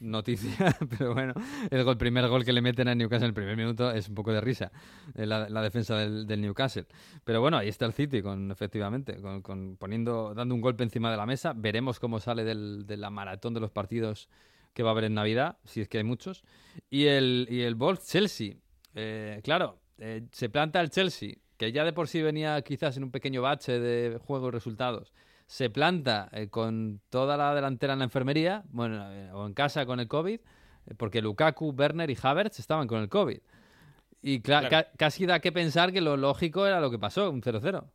A: noticia, pero bueno, el gol, primer gol que le meten a Newcastle en el primer minuto es un poco de risa, eh, la, defensa del, Newcastle. Pero bueno, ahí está el City, con efectivamente, con, poniendo, dando un golpe encima de la mesa. Veremos cómo sale del- de la maratón de los partidos que va a haber en Navidad, si es que hay muchos. Y el, y el Wolves Chelsea, eh, claro, eh, se planta el Chelsea, que ya de por sí venía quizás en un pequeño bache de juego y resultados. Se planta eh, con toda la delantera en la enfermería, bueno, eh, o en casa con el COVID, eh, porque Lukaku, Werner y Havertz estaban con el COVID. Y cla-
D: Claro.
A: ca- casi da que pensar que lo lógico era lo que pasó, un 0-0.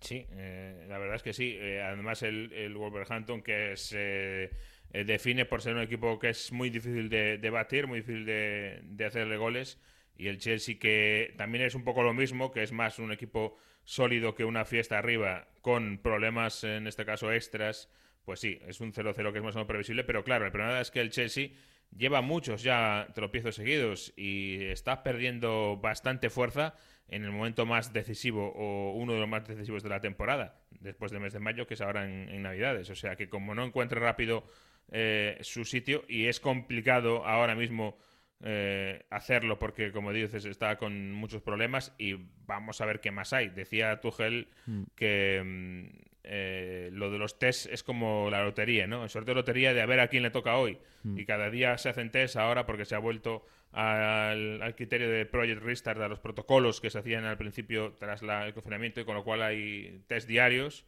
D: Sí, eh, la verdad es que sí. Eh, además, el, el Wolverhampton que se eh, define por ser un equipo que es muy difícil de, de batir, muy difícil de, de hacerle goles. Y el Chelsea que también es un poco lo mismo, que es más un equipo sólido que una fiesta arriba, con problemas, en este caso extras. Pues sí, es un 0-0 que es más o menos previsible. Pero claro, el problema es que el Chelsea lleva muchos ya tropiezos seguidos y está perdiendo bastante fuerza en el momento más decisivo o uno de los más decisivos de la temporada, después del mes de mayo, que es ahora en, Navidades. O sea que como no encuentre rápido eh, su sitio y es complicado ahora mismo eh, hacerlo porque, como dices, está con muchos problemas y vamos a ver qué más hay. Decía Tuchel
A: Mm.
D: que mm, eh, lo de los test es como la lotería, ¿no? El sorteo de lotería de a ver a quién le toca hoy.
A: Mm.
D: Y cada día se hacen test ahora porque se ha vuelto al, al criterio de Project Restart, a los protocolos que se hacían al principio tras la- el confinamiento, y con lo cual hay test diarios.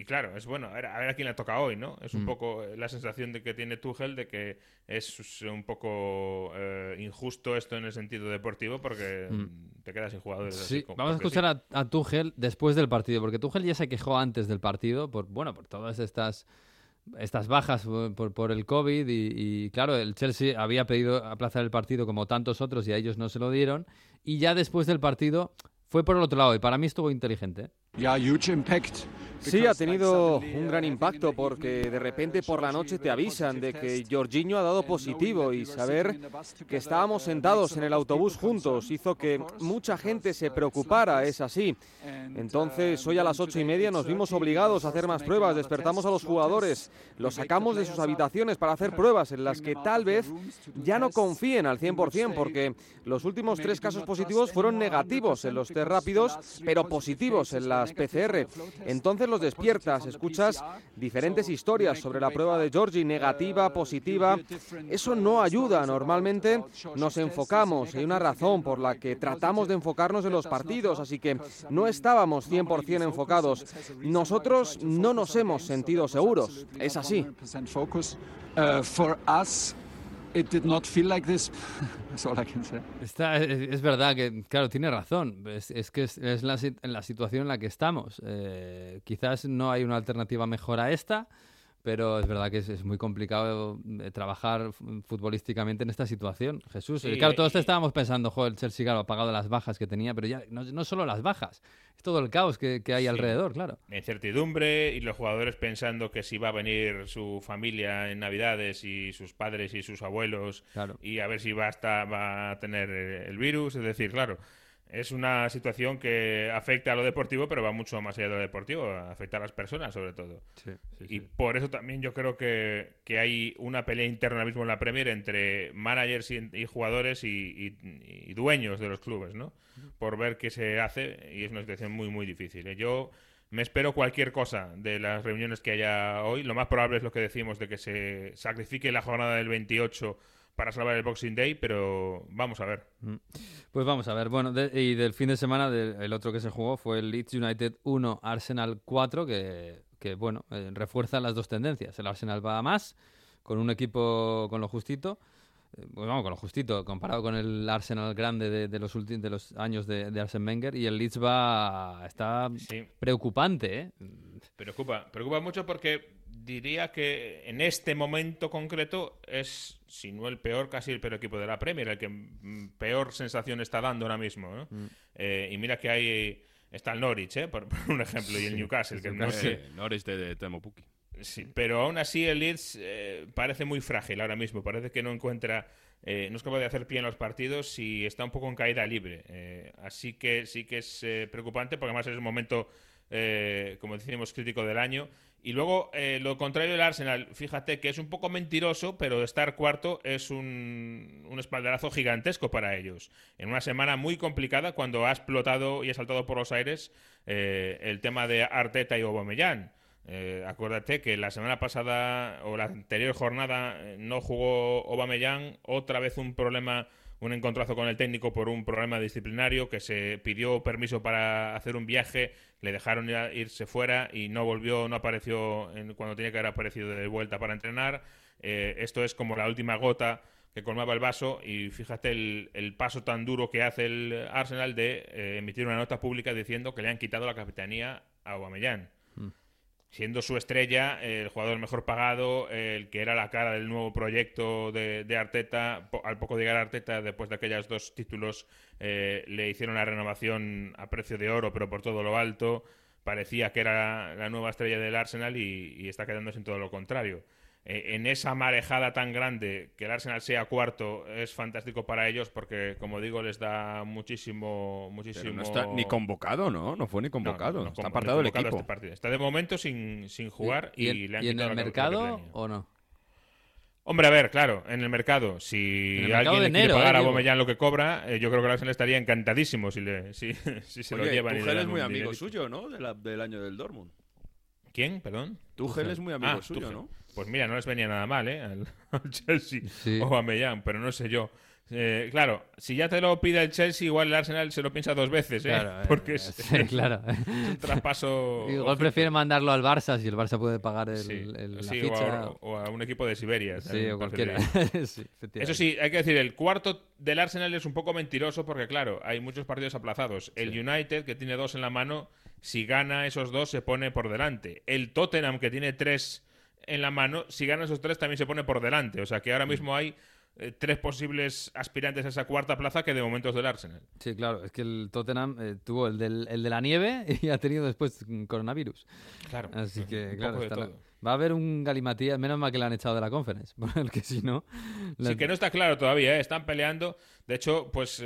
D: Y claro, es bueno, a ver a, ver a quién le toca hoy, ¿no? Es un
A: Mm.
D: poco eh, la sensación de que tiene Tuchel de que es un poco eh, injusto esto en el sentido deportivo porque
A: Mm.
D: te quedas sin jugadores. así
A: Sí,
D: como-
A: vamos a escuchar a, a Tuchel después del partido, porque Tuchel ya se quejó antes del partido por, bueno, por todas estas estas bajas por, por- por el COVID y, y, claro, el Chelsea había pedido aplazar el partido como tantos otros y a ellos no se lo dieron y ya después del partido fue por el otro lado y para mí estuvo inteligente.
K: Sí, ha tenido un gran impacto porque de repente por la noche te avisan de que Jorginho ha dado positivo y saber que estábamos sentados en el autobús juntos hizo que mucha gente se preocupara, es así. Entonces, hoy a las ocho y media nos vimos obligados a hacer más pruebas, despertamos a los jugadores, los sacamos de sus habitaciones para hacer pruebas en las que tal vez ya no confíen al 100% porque los últimos tres casos positivos fueron negativos en los test rápidos, pero positivos en las PCR. Entonces los despiertas, escuchas diferentes historias sobre la prueba de Georgie, negativa, positiva. Eso no ayuda. Normalmente nos enfocamos. Hay una razón por la que tratamos de enfocarnos en los partidos, así que no estábamos 100% enfocados. Nosotros no nos hemos sentido seguros. Es así.
A: Está, es, es verdad que, claro, tiene razón. Es, es que es, es la, la situación en la que estamos. Eh, quizás no hay una alternativa mejor a esta, pero es verdad que es, es muy complicado eh, trabajar futbolísticamente en esta situación. Jesús,
D: Sí,
A: claro, todos
D: y-
A: estábamos pensando, joder, el Chelsea, claro, ha pagado las bajas que tenía, pero ya no, no solo las bajas, es todo el caos que, que hay
D: Sí.
A: alrededor, claro.
D: La incertidumbre y los jugadores pensando que si va a venir su familia en Navidades y sus padres y sus abuelos
A: Claro.
D: y a ver si va a, estar- va a tener eh, el virus. Es decir, claro, es una situación que afecta a lo deportivo, pero va mucho más allá de lo deportivo, afecta a las personas sobre todo. y por eso también yo creo que, que hay una pelea interna mismo en la Premier entre managers y, y jugadores y, y- y dueños de los clubes, ¿no? Por ver qué se hace y es una situación muy, muy difícil. ¿eh? Yo me espero cualquier cosa de las reuniones que haya hoy. Lo más probable es lo que decimos de que se sacrifique la jornada del 28 para salvar el Boxing Day, pero vamos a ver.
A: Mm. Pues vamos a ver, bueno, de- y del fin de semana el otro que se jugó fue el Leeds United 1, Arsenal 4, que, que bueno, eh, refuerza las dos tendencias. El Arsenal va a más, con un equipo con lo justito, eh, pues vamos, con lo justito, comparado con el Arsenal grande de, de los últimos de los años de, de Arsene Wenger. Y el Leeds va. está preocupante, ¿eh?
D: Preocupa, preocupa mucho porque diría que en este momento concreto es, si no el peor, casi el peor equipo de la Premier, el que mm, peor sensación está dando ahora mismo. ¿no?
E: Mm.
D: Eh, y mira que hay. Está el Norwich, ¿eh? por, por un ejemplo, y el
E: Sí,
D: Newcastle, que
E: el
D: no sé.
E: Norwich de, de Temo Pukki.
D: Sí, pero aún así el Leeds eh, parece muy frágil ahora mismo. Parece que no encuentra, eh, no es capaz de hacer pie en los partidos y está un poco en caída libre. Eh, así que sí que es eh, preocupante porque además es un momento, eh, como decimos, crítico del año. Y luego eh, lo contrario del Arsenal, fíjate que es un poco mentiroso, pero estar cuarto es un, un espaldarazo gigantesco para ellos. En una semana muy complicada cuando ha explotado y ha saltado por los aires eh, el tema de Arteta y Aubameyang. Eh, acuérdate que la semana pasada o la anterior jornada eh, no jugó Aubameyang, otra vez un problema, un encontrazo con el técnico por un problema disciplinario que se pidió permiso para hacer un viaje, le dejaron ir- irse fuera y no volvió, no apareció cuando tenía que haber aparecido de vuelta para entrenar. Eh, esto es como la última gota que colmaba el vaso y fíjate el, el paso tan duro que hace el Arsenal de eh, emitir una nota pública diciendo que le han quitado la capitanía a Aubameyang siendo su estrella, el jugador mejor pagado, el que era la cara del nuevo proyecto de, de Arteta, al poco de llegar a Arteta, después de aquellos dos títulos, eh, le hicieron la renovación a precio de oro, pero por todo lo alto. Parecía que era la nueva estrella del Arsenal y, y está quedándose en todo lo contrario. Eh, en esa marejada tan grande, que el Arsenal sea cuarto es fantástico para ellos porque, como digo, les da muchísimo... muchísimo...
E: Pero no está ni convocado, ¿no? No fue ni convocado.
D: No, no, no,
E: está
D: con-
E: apartado el equipo.
D: este partido. Está de momento sin, sin jugar y,
A: ¿Y, en-
D: le han
A: y en el
D: la
A: mercado o no?
D: Hombre, a ver, claro, en el mercado, si
A: En el mercado
D: alguien le quiere
A: enero,
D: pagar
A: eh,
D: a
A: digo.
D: Aubameyang lo que cobra, eh, yo creo que el Arsenal estaría encantadísimo si, le, si, si se lo
E: Oye,
D: llevan y le
E: Tuchel es muy amigo
D: dinerito.
E: suyo, ¿no? De la- del año del Dortmund.
D: ¿Quién? Perdón.
E: Tuchel es muy amigo
D: Ah,
E: suyo,
D: Tuchel.
E: ¿no?
D: Pues mira, no les venía nada mal, ¿eh? Al, al Chelsea
A: Sí.
D: o a Mellán, pero no sé yo. Eh, claro, si ya te lo pide el Chelsea, igual el Arsenal se lo piensa dos veces, ¿eh?
A: Claro, eh,
D: Porque es,
A: sí, claro.
D: es un traspaso.
A: Igual prefiere mandarlo al Barça si el Barça puede pagar el,
D: Sí,
A: el- la
D: sí, o,
A: ficha.
D: a, o a un equipo de Siberia.
A: Sí, o cualquiera.
D: Eso sí, hay que decir, el cuarto del Arsenal es un poco mentiroso porque, claro, hay muchos partidos aplazados. El United, que tiene dos en la mano, si gana esos dos se pone por delante. El Tottenham, que tiene tres en la mano, si gana esos tres también se pone por delante. O sea que ahora mismo hay eh, tres posibles aspirantes a esa cuarta plaza que de momento es del Arsenal.
A: Sí, claro, es que el Tottenham eh, tuvo el, del, el de la nieve y ha tenido después mm, coronavirus.
D: Claro,
A: Así que, claro, la- va a haber un galimatías, menos mal que le han echado de la conference, porque si no...
D: Sí, que no está claro todavía, ¿eh? están peleando. De hecho, pues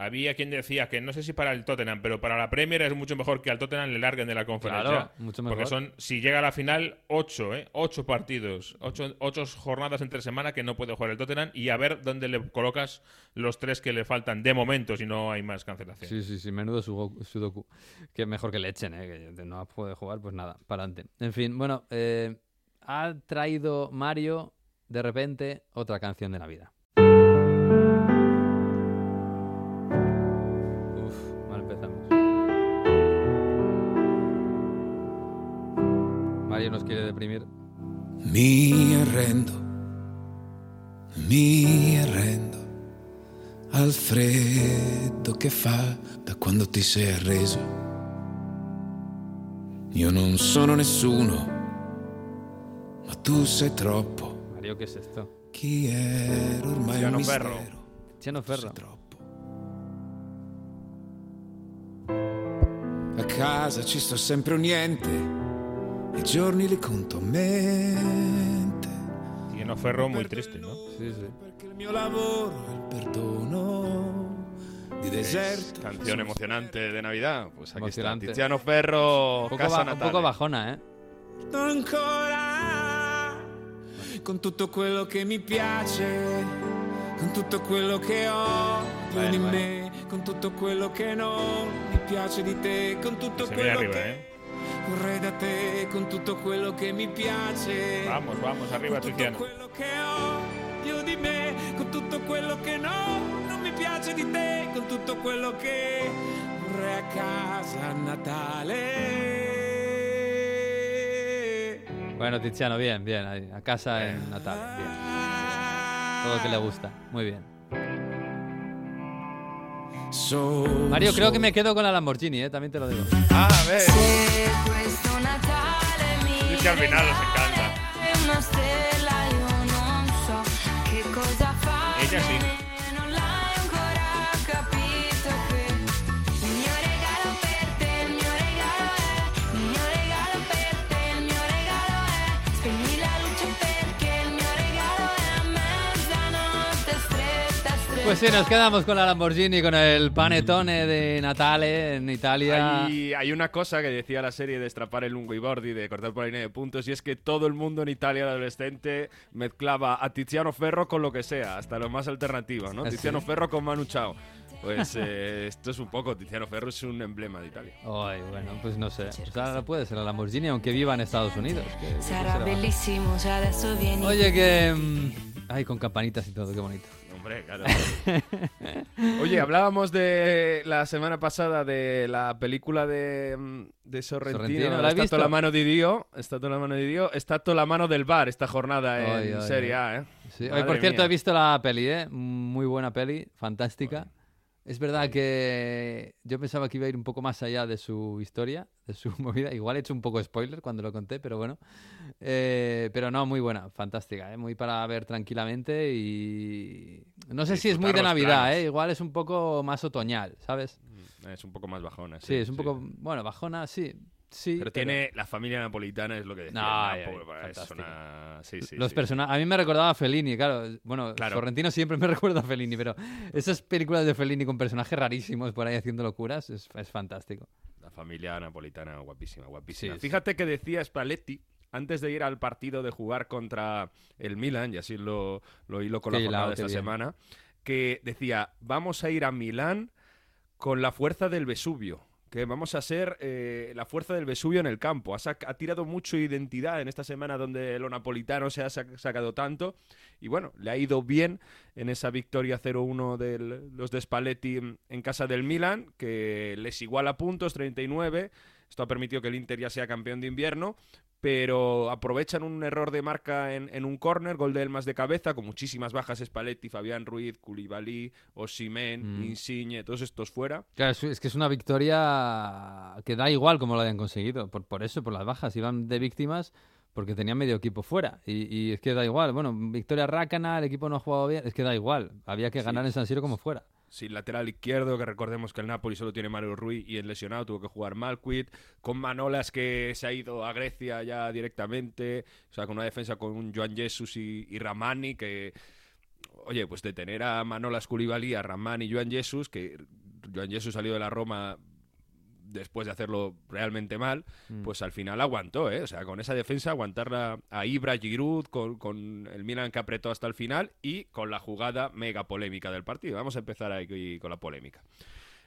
D: había quien decía que no sé si para el Tottenham, pero para la Premier es mucho mejor que al Tottenham le larguen de la conferencia.
A: Claro, mucho
D: Porque
A: mejor.
D: son, si llega a la final, ocho, ¿eh? Ocho partidos, ocho, ocho jornadas entre semana que no puede jugar el Tottenham y a ver dónde le colocas los tres que le faltan de momento si no hay más cancelación.
A: Sí, sí, sí, menudo sudoku. Que mejor que le echen, ¿eh? que no puede jugar, pues nada, para adelante. En fin, bueno, eh, ha traído Mario de repente otra canción de Navidad. Mario nos quiere deprimir.
L: Mi arrendo, mi arrendo al freddo che fa da quando ti sei arreso. Io non sono nessuno, ma tu sei troppo.
A: Mario, ¿qué es esto?
L: Chi ero ormai un
E: Tiziano
L: mistero.
E: Ferro.
A: Tiziano Ferro.
L: A casa ci sto sempre un niente, i giorni li conto a mente.
D: Tiene Ferro muy triste, ¿no?
A: Sí, sí.
L: Perché il mio lavoro è il perdono di
E: Es
L: deserto.
E: canción emocionante de Navidad. Pues aquí
A: Emocionante.
E: está. Tiziano Ferro,
A: Un poco,
E: Casa
A: un poco bajona, ¿eh?
L: ancora con tutto quello che mi piace, con tutto quello che ho più
D: Bene,
L: di
D: bene.
L: me, con tutto quello che non mi piace di te, con tutto quello
D: arriba,
L: che
D: ¿eh?
L: Vorrei da te, con tutto quello che mi piace.
D: Vamos, vamos, arriba,
L: con tutto quello che ho più di me, con tutto quello che no, non mi piace di te, con tutto quello che vorrei a casa a Natale.
A: Bueno, Tiziano, bien, bien. A casa en Natal. Bien. todo lo que le gusta. Muy bien. Mario, creo que me quedo con la Lamborghini, ¿eh? también te lo digo.
E: Ah, a ver.
D: Es que al final les encanta.
G: è una
A: Pues sí, nos quedamos con la Lamborghini, con el panetone de Natale en Italia.
E: Hay, hay una cosa que decía la serie de estrapar el lungo y bordi, de cortar por la línea de puntos, y es que todo el mundo en Italia de adolescente mezclaba a Tiziano Ferro con lo que sea, hasta lo más alternativo, ¿no?
A: ¿Ah, sí?
E: Tiziano Ferro con Manu Chao. Pues eh, esto es un poco, Tiziano Ferro es un emblema de Italia.
A: Ay, bueno, pues no sé. Pues ahora puede ser la Lamborghini, aunque viva en Estados Unidos. que- que Oye, que... mm, Ay, con campanitas y todo, qué bonito.
E: Hombre, claro. Oye, hablábamos de la semana pasada de la película de, mm, de Sorrentino,
A: Sorrentino, ¿la
E: Está
A: visto?
E: toda la mano de Dio, está toda la mano de Dio, está toda la mano del bar esta jornada en
A: Ay, ay,
E: Serie
A: ay.
E: A, ¿eh?
A: Sí, hoy, por cierto,
E: mía.
A: he visto la peli, ¿eh? Muy buena peli, fantástica. Es verdad que yo pensaba que iba a ir un poco más allá de su historia, de su movida. Igual he hecho un poco spoiler cuando lo conté, pero bueno. Eh, pero no, muy buena, fantástica, ¿eh? Muy para ver tranquilamente y... No sé si es muy de Navidad. ¿eh? Igual es un poco más otoñal, ¿sabes?
E: Es un poco más bajona.
A: Sí, es un poco... Bueno, bajona, sí. Sí,
E: Pero tiene la familia napolitana, es lo que decía.
A: No,
E: ¿no?
A: ay, ay,
E: Pobre, es
A: fantástico.
E: una- Sí, sí,
A: los
E: sí.
A: personajes. A mí me recordaba a Fellini, claro. Bueno,
E: Claro.
A: Sorrentino siempre me recuerda a Fellini, pero esas películas de Fellini con personajes rarísimos por ahí haciendo locuras es, es fantástico.
E: La familia napolitana, guapísima, guapísima.
A: Sí, sí.
E: Fíjate que decía Spalletti, antes de ir al partido de jugar contra el Milan, y así lo, lo hilo con la jornada de esta
A: bien.
E: semana, que decía, vamos a ir a Milán con la fuerza del Vesubio. Que vamos a ser eh, la fuerza del Vesubio en el campo. Ha, ha tirado mucho identidad en esta semana donde lo napolitano se ha sac- sacado tanto. Y bueno, le ha ido bien en esa victoria 0-1 de los de Spalletti en casa del Milan, que les iguala puntos, 39. Esto ha permitido que el Inter ya sea campeón de invierno, pero aprovechan un error de marca en, en un córner, gol de Elmas de cabeza, con muchísimas bajas Spalletti, Fabián Ruiz, Koulibaly, Osimhen,
A: Mm.
E: Insigne, todos estos fuera.
A: Claro, es, que es una victoria que da igual cómo lo hayan conseguido. Por, por eso, por las bajas. Iban de víctimas porque tenían medio equipo fuera. Y, y es que da igual. Bueno, victoria rácana, el equipo no ha jugado bien. Es que da igual. Había que
E: Sí.
A: ganar en San Siro como fuera.
E: Sin lateral izquierdo, que recordemos que el Napoli solo tiene Mario Ruiz y el lesionado tuvo que jugar Malquit. Con Manolas que se ha ido a Grecia ya directamente. O sea, con una defensa con Joan Jesus y, y Ramani que... Oye, pues de tener a Manolas Koulibaly, a Ramani y Joan Jesus, que Joan Jesus salió de la Roma después de hacerlo realmente mal,
A: Mm.
E: pues al final aguantó, ¿eh? O sea, con esa defensa aguantarla a Ibra, Giroud, con, con el Milan que apretó hasta el final y con la jugada mega polémica del partido. Vamos a empezar ahí con la polémica.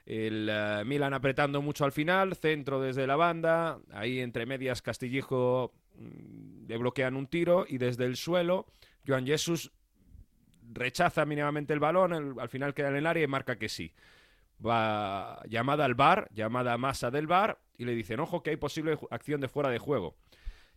E: El eh, Milan apretando mucho al final, centro desde la banda, ahí entre medias Castillejo mm, le bloquean un tiro y desde el suelo Joan Jesus rechaza mínimamente el balón, el- al final queda en el área y marca que sí. Va llamada al bar, llamada a masa del bar y le dicen, ojo que hay posible acción de fuera de juego.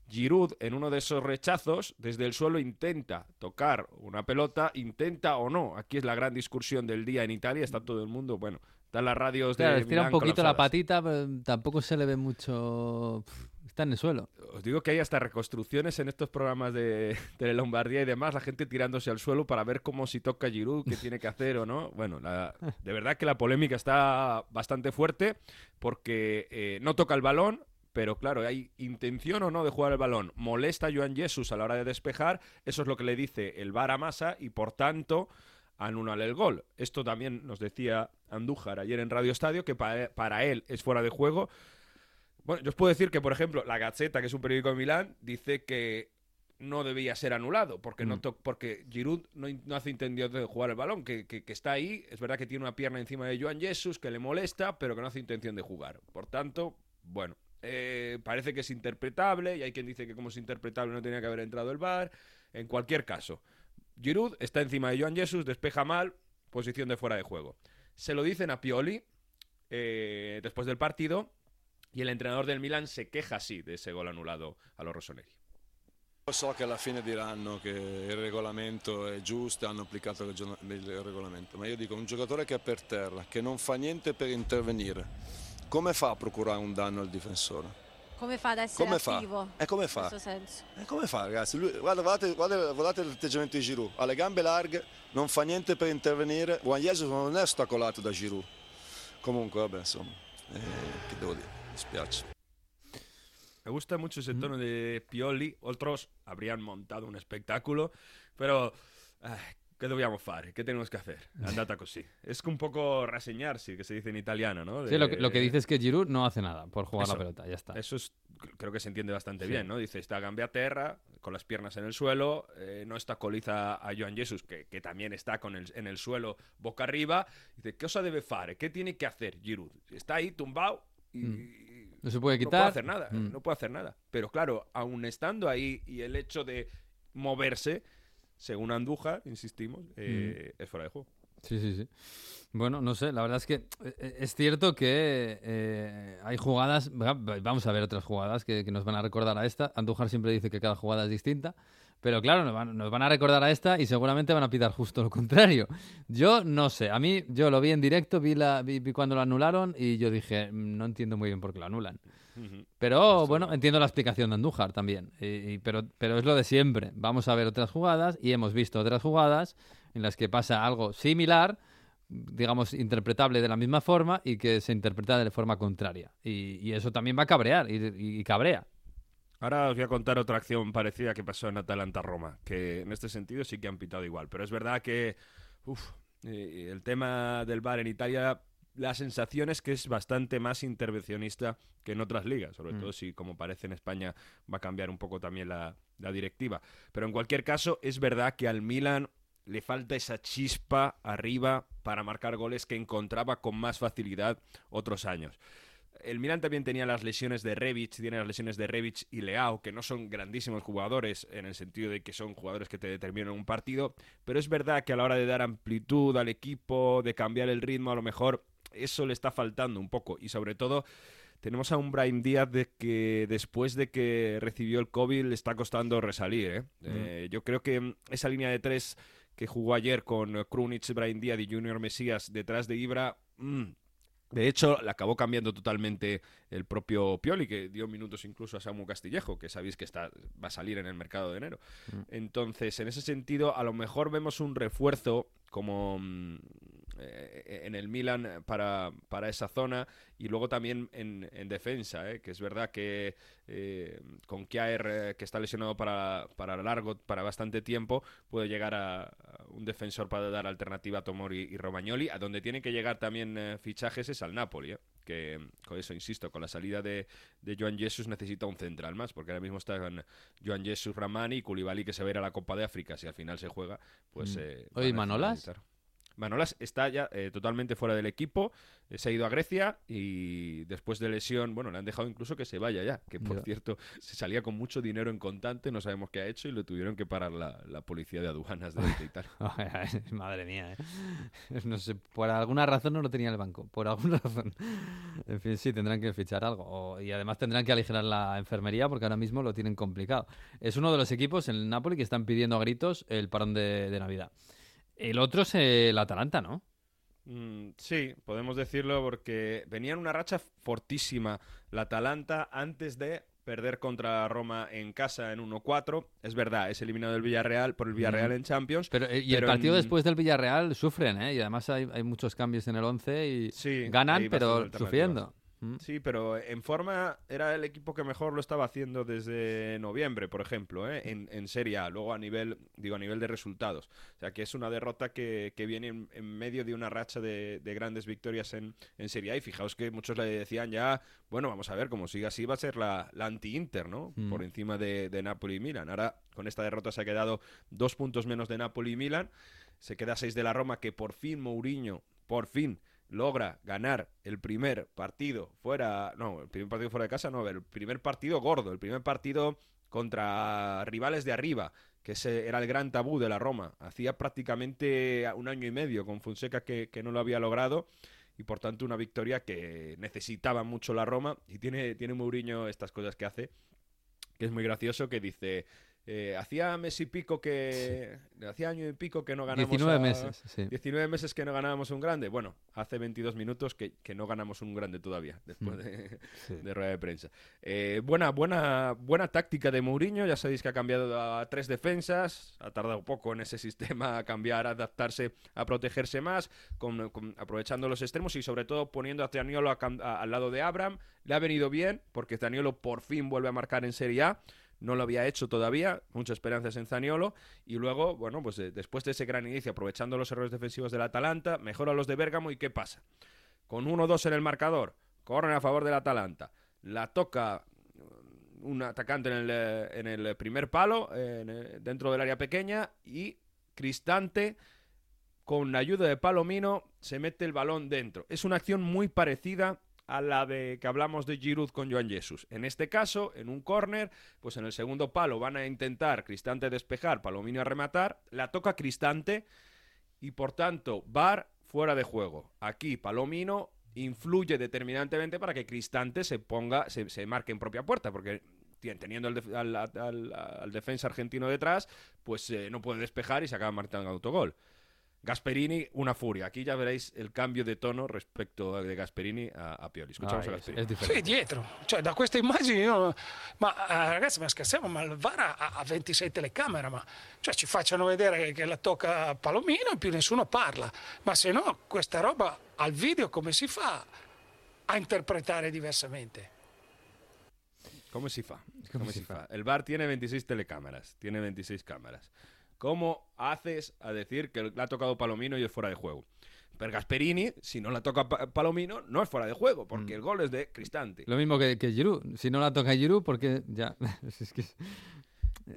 E: Giroud en uno de esos rechazos desde el suelo intenta tocar una pelota, intenta o no. Aquí es la gran discusión del día en Italia, está todo el mundo, bueno, están las radios
A: Claro,
E: de
A: les tira un poquito la patita, pero tampoco se le ve mucho. Pff, Está en el suelo.
E: Os digo que hay hasta reconstrucciones en estos programas de, de Lombardía y demás, la gente tirándose al suelo para ver cómo si toca Giroud, qué tiene que hacer o no. Bueno, la- de verdad que la polémica está bastante fuerte porque eh, no toca el balón, pero claro, hay intención o no de jugar el balón. Molesta a Joan Jesus a la hora de despejar, eso es lo que le dice el VAR a Massa y por tanto anulan el gol. Esto también nos decía Andújar ayer en Radio Estadio, que pa- para él es fuera de juego. Bueno, yo os puedo decir que, por ejemplo, la Gazzetta, que es un periódico de Milán, dice que no debía ser anulado, porque no
A: Mm.
E: to- porque Giroud no, no hace intención de jugar el balón, que, que- que está ahí, es verdad que tiene una pierna encima de Joan Jesus, que le molesta, pero que no hace intención de jugar. Por tanto, bueno, eh, parece que es interpretable, y hay quien dice que como es interpretable no tenía que haber entrado el VAR. En cualquier caso, Giroud está encima de Joan Jesus, despeja mal, posición de fuera de juego. Se lo dicen a Pioli eh, después del partido, y el entrenador del Milan se queja así de ese gol anulado a los Rossoneri.
M: So che alla fine diranno che il regolamento è giusto e hanno applicato il, regolamento, ma io dico un giocatore che è per terra, che non fa niente per intervenire, come fa a procurare un danno al difensore?
N: Come fa ad essere
M: Come fa?
N: attivo?
M: E come
N: In
M: fa?
N: questo senso.
M: E come fa ragazzi? Lui- guarda, guardate, guarda- guardate l'atteggiamento di Giroud, ha le gambe larghe, non fa niente per intervenire, Juan Jesus non è ostacolato da Giroud. Comunque vabbè insomma, eh, che devo dire, dispiace.
E: Me gusta mucho ese tono de Pioli. Otros habrían montado un espectáculo, pero ah, ¿qué dobbiamo fare? ¿Qué tenemos que hacer? Andata così. Es un poco raseñarse, que se dice en italiano, ¿no?
A: Sí, lo, que, lo que
E: De-
A: dice es que Giroud no hace nada por jugar
E: Eso.
A: la pelota, ya está.
E: Eso es, creo que se entiende bastante
A: Sí.
E: bien, ¿no? Dice, está Gambia a terra, con las piernas en el suelo, eh, no está coliza a Joan Jesus, que, que también está con el, en el suelo boca arriba. Dice, ¿qué cosa debe fare? ¿Qué tiene que hacer Giroud? Está ahí tumbado y,
A: Mm. No se puede
E: no
A: quitar.
E: puede hacer nada,
A: Mm.
E: no puede hacer nada. Pero claro, aún estando ahí y el hecho de moverse, según Andújar, insistimos, eh, es fuera de juego.
A: Sí, sí, sí. Bueno, no sé, la verdad es que eh, es cierto que eh, hay jugadas, va- vamos a ver otras jugadas que, que nos van a recordar a esta. Andújar siempre dice que cada jugada es distinta, pero claro, nos van, nos van a recordar a esta y seguramente van a pitar justo lo contrario. Yo no sé, a mí yo lo vi en directo, vi, la, vi, vi cuando lo anularon y yo dije, "Mm, no entiendo muy bien por qué lo anulan. Pero bueno, entiendo la explicación de Andújar también. y- y- pero, pero es lo de siempre. Vamos a ver otras jugadas y hemos visto otras jugadas en las que pasa algo similar, digamos, interpretable de la misma forma y que se interpreta de forma contraria. Y, y eso también va a cabrear y, y- y cabrea.
E: Ahora os voy a contar otra acción parecida que pasó en Atalanta-Roma, que en este sentido sí que han pitado igual. Pero es verdad que uf, eh, el tema del VAR en Italia, la sensación es que es bastante más intervencionista que en otras ligas, sobre
A: Mm.
E: todo si, como parece en España, va a cambiar un poco también la, la directiva. Pero en cualquier caso, es verdad que al Milan le falta esa chispa arriba para marcar goles que encontraba con más facilidad otros años. El Milan también tenía las lesiones de Rebic, tiene las lesiones de Rebic y Leao, que no son grandísimos jugadores en el sentido de que son jugadores que te determinan un partido, pero es verdad que a la hora de dar amplitud al equipo, de cambiar el ritmo, a lo mejor eso le está faltando un poco y sobre todo tenemos a un Brian Díaz de que después de que recibió el COVID le está costando resalir. ¿eh? Eh, yo creo que esa línea de tres que jugó ayer con Krunic, Brian Díaz y Junior Mesías detrás de Ibra, mm, de hecho, la acabó cambiando totalmente el propio Pioli, que dio minutos incluso a Samu Castillejo, que sabéis que está, va a salir en el mercado de enero. Entonces, en ese sentido, a lo mejor vemos un refuerzo como mm, eh, en el Milan para, para esa zona y luego también en, en defensa, ¿eh? que es verdad que eh, con Kjaer, eh, que está lesionado para, para largo, para bastante tiempo, puede llegar a, a un defensor para dar alternativa a Tomori y Romagnoli, a donde tienen que llegar también eh, fichajes es al Napoli, ¿eh? que con eso insisto, con la salida de, de Joan Jesus necesita un central más, porque ahora mismo están Joan Jesus, Ramani y Koulibaly que se va a ir a la Copa de África, si al final se juega, pues...
A: Mm.
E: eh,
A: Oye, ¿y
E: van a
A: Manolas?
E: necesitar. Manolas está ya eh, totalmente fuera del equipo, eh, se ha ido a Grecia y después de lesión, bueno, le han dejado incluso que se vaya ya, que por
A: Ya.
E: cierto se salía con mucho dinero en contante, no sabemos qué ha hecho y lo tuvieron que parar la, la policía de aduanas de, de Italia.
A: Madre mía, ¿eh? No sé, por alguna razón no lo tenía en el banco. Por alguna razón. En fin, sí, tendrán que fichar algo. O- y además tendrán que aligerar la enfermería porque ahora mismo lo tienen complicado. Es uno de los equipos en el Napoli que están pidiendo a gritos el parón de, de Navidad. El otro es el Atalanta, ¿no?
E: Mm, sí, podemos decirlo porque venía en una racha fortísima la Atalanta antes de perder contra Roma en casa en 1-4. Es verdad, es eliminado del Villarreal por el Villarreal
A: Mm.
E: en Champions.
A: Pero, eh, y el partido
E: en-
A: después del Villarreal sufren, ¿eh? Y además hay, hay muchos cambios en el 11 y
E: Sí,
A: ganan, pero sufriendo.
E: Sí, pero en forma era el equipo que mejor lo estaba haciendo desde noviembre, por ejemplo, ¿eh? en, en Serie A, luego a nivel, digo, a nivel de resultados. O sea, que es una derrota que, que viene en, en medio de una racha de, de grandes victorias en, en Serie A. Y fijaos que muchos le decían ya, bueno, vamos a ver, como siga así va a ser la, la anti-Inter, ¿no?
A: Mm.
E: Por encima de, de Napoli y Milan. Ahora, con esta derrota se ha quedado dos puntos menos de Napoli y Milan. Se queda seis de la Roma, que por fin Mourinho, por fin, logra ganar el primer partido fuera, no, el primer partido fuera de casa, no, el primer partido gordo, el primer partido contra rivales de arriba, que era el gran tabú de la Roma. Hacía prácticamente un año y medio con Fonseca que, que no lo había logrado y por tanto una victoria que necesitaba mucho la Roma y tiene, tiene Mourinho estas cosas que hace, que es muy gracioso, que dice, Eh, hacía mes y pico que. Hacía año y pico que no ganamos.
A: 19
E: a-
A: meses, sí.
E: 19 meses que no ganábamos un grande. Bueno, hace 22 minutos que, que no ganamos un grande todavía, después
A: Mm.
E: de,
A: Sí.
E: de rueda de prensa. Eh, buena, buena, buena táctica de Mourinho. Ya sabéis que ha cambiado a tres defensas. Ha tardado poco en ese sistema a cambiar, a adaptarse, a protegerse más, con- con- aprovechando los extremos y sobre todo poniendo a a- al lado de Abraham. Le ha venido bien porque Zaniolo por fin vuelve a marcar en Serie A. No lo había hecho todavía, muchas esperanzas en Zaniolo. Y luego, bueno, pues eh, después de ese gran inicio, aprovechando los errores defensivos del Atalanta, mejora los de Bérgamo. ¿Y qué pasa? Con 1-2 en el marcador, corren a favor del Atalanta. La toca mm, un atacante en el, eh, en el primer palo, eh, dentro del área pequeña, y Cristante, con la ayuda de Palomino, se mete el balón dentro. Es una acción muy parecida a la de que hablamos de Giroud con Joan Jesus. En este caso, en un córner, pues en el segundo palo van a intentar Cristante despejar, Palomino a rematar, la toca Cristante y por tanto Bar fuera de juego. Aquí Palomino influye determinantemente para que Cristante se ponga, se, marque en propia puerta, porque teniendo al- al defensa argentino detrás, pues eh, no puede despejar y se acaba marcando autogol. Gasperini, una furia. Aquí ya veréis el cambio de tono respecto de Gasperini a, a Pioli. Escuchamos
A: Ah,
E: a Gasperini.
A: es
N: Sì, dietro. Cioè, da queste immagini io... Ma eh, ragazzi, ma scherziamo, ma il VAR ha, ha 26 telecamere, ma... Cioè, ci facciano vedere che, che la tocca Palomino e più nessuno parla. Ma se no, questa roba al video come si fa a interpretare diversamente?
E: ¿Cómo se fa?
A: ¿Cómo
E: ¿Cómo
A: se
E: se fa? El bar tiene 26 telecámaras. Tiene 26 cámaras. ¿Cómo haces a decir que le ha tocado Palomino y es fuera de juego? Pero Gasperini, si no la toca Pa- Palomino, no es fuera de juego, porque el gol es de Cristante.
A: Lo mismo que, que Giroud. Si no la toca Giroud, porque ya... es que-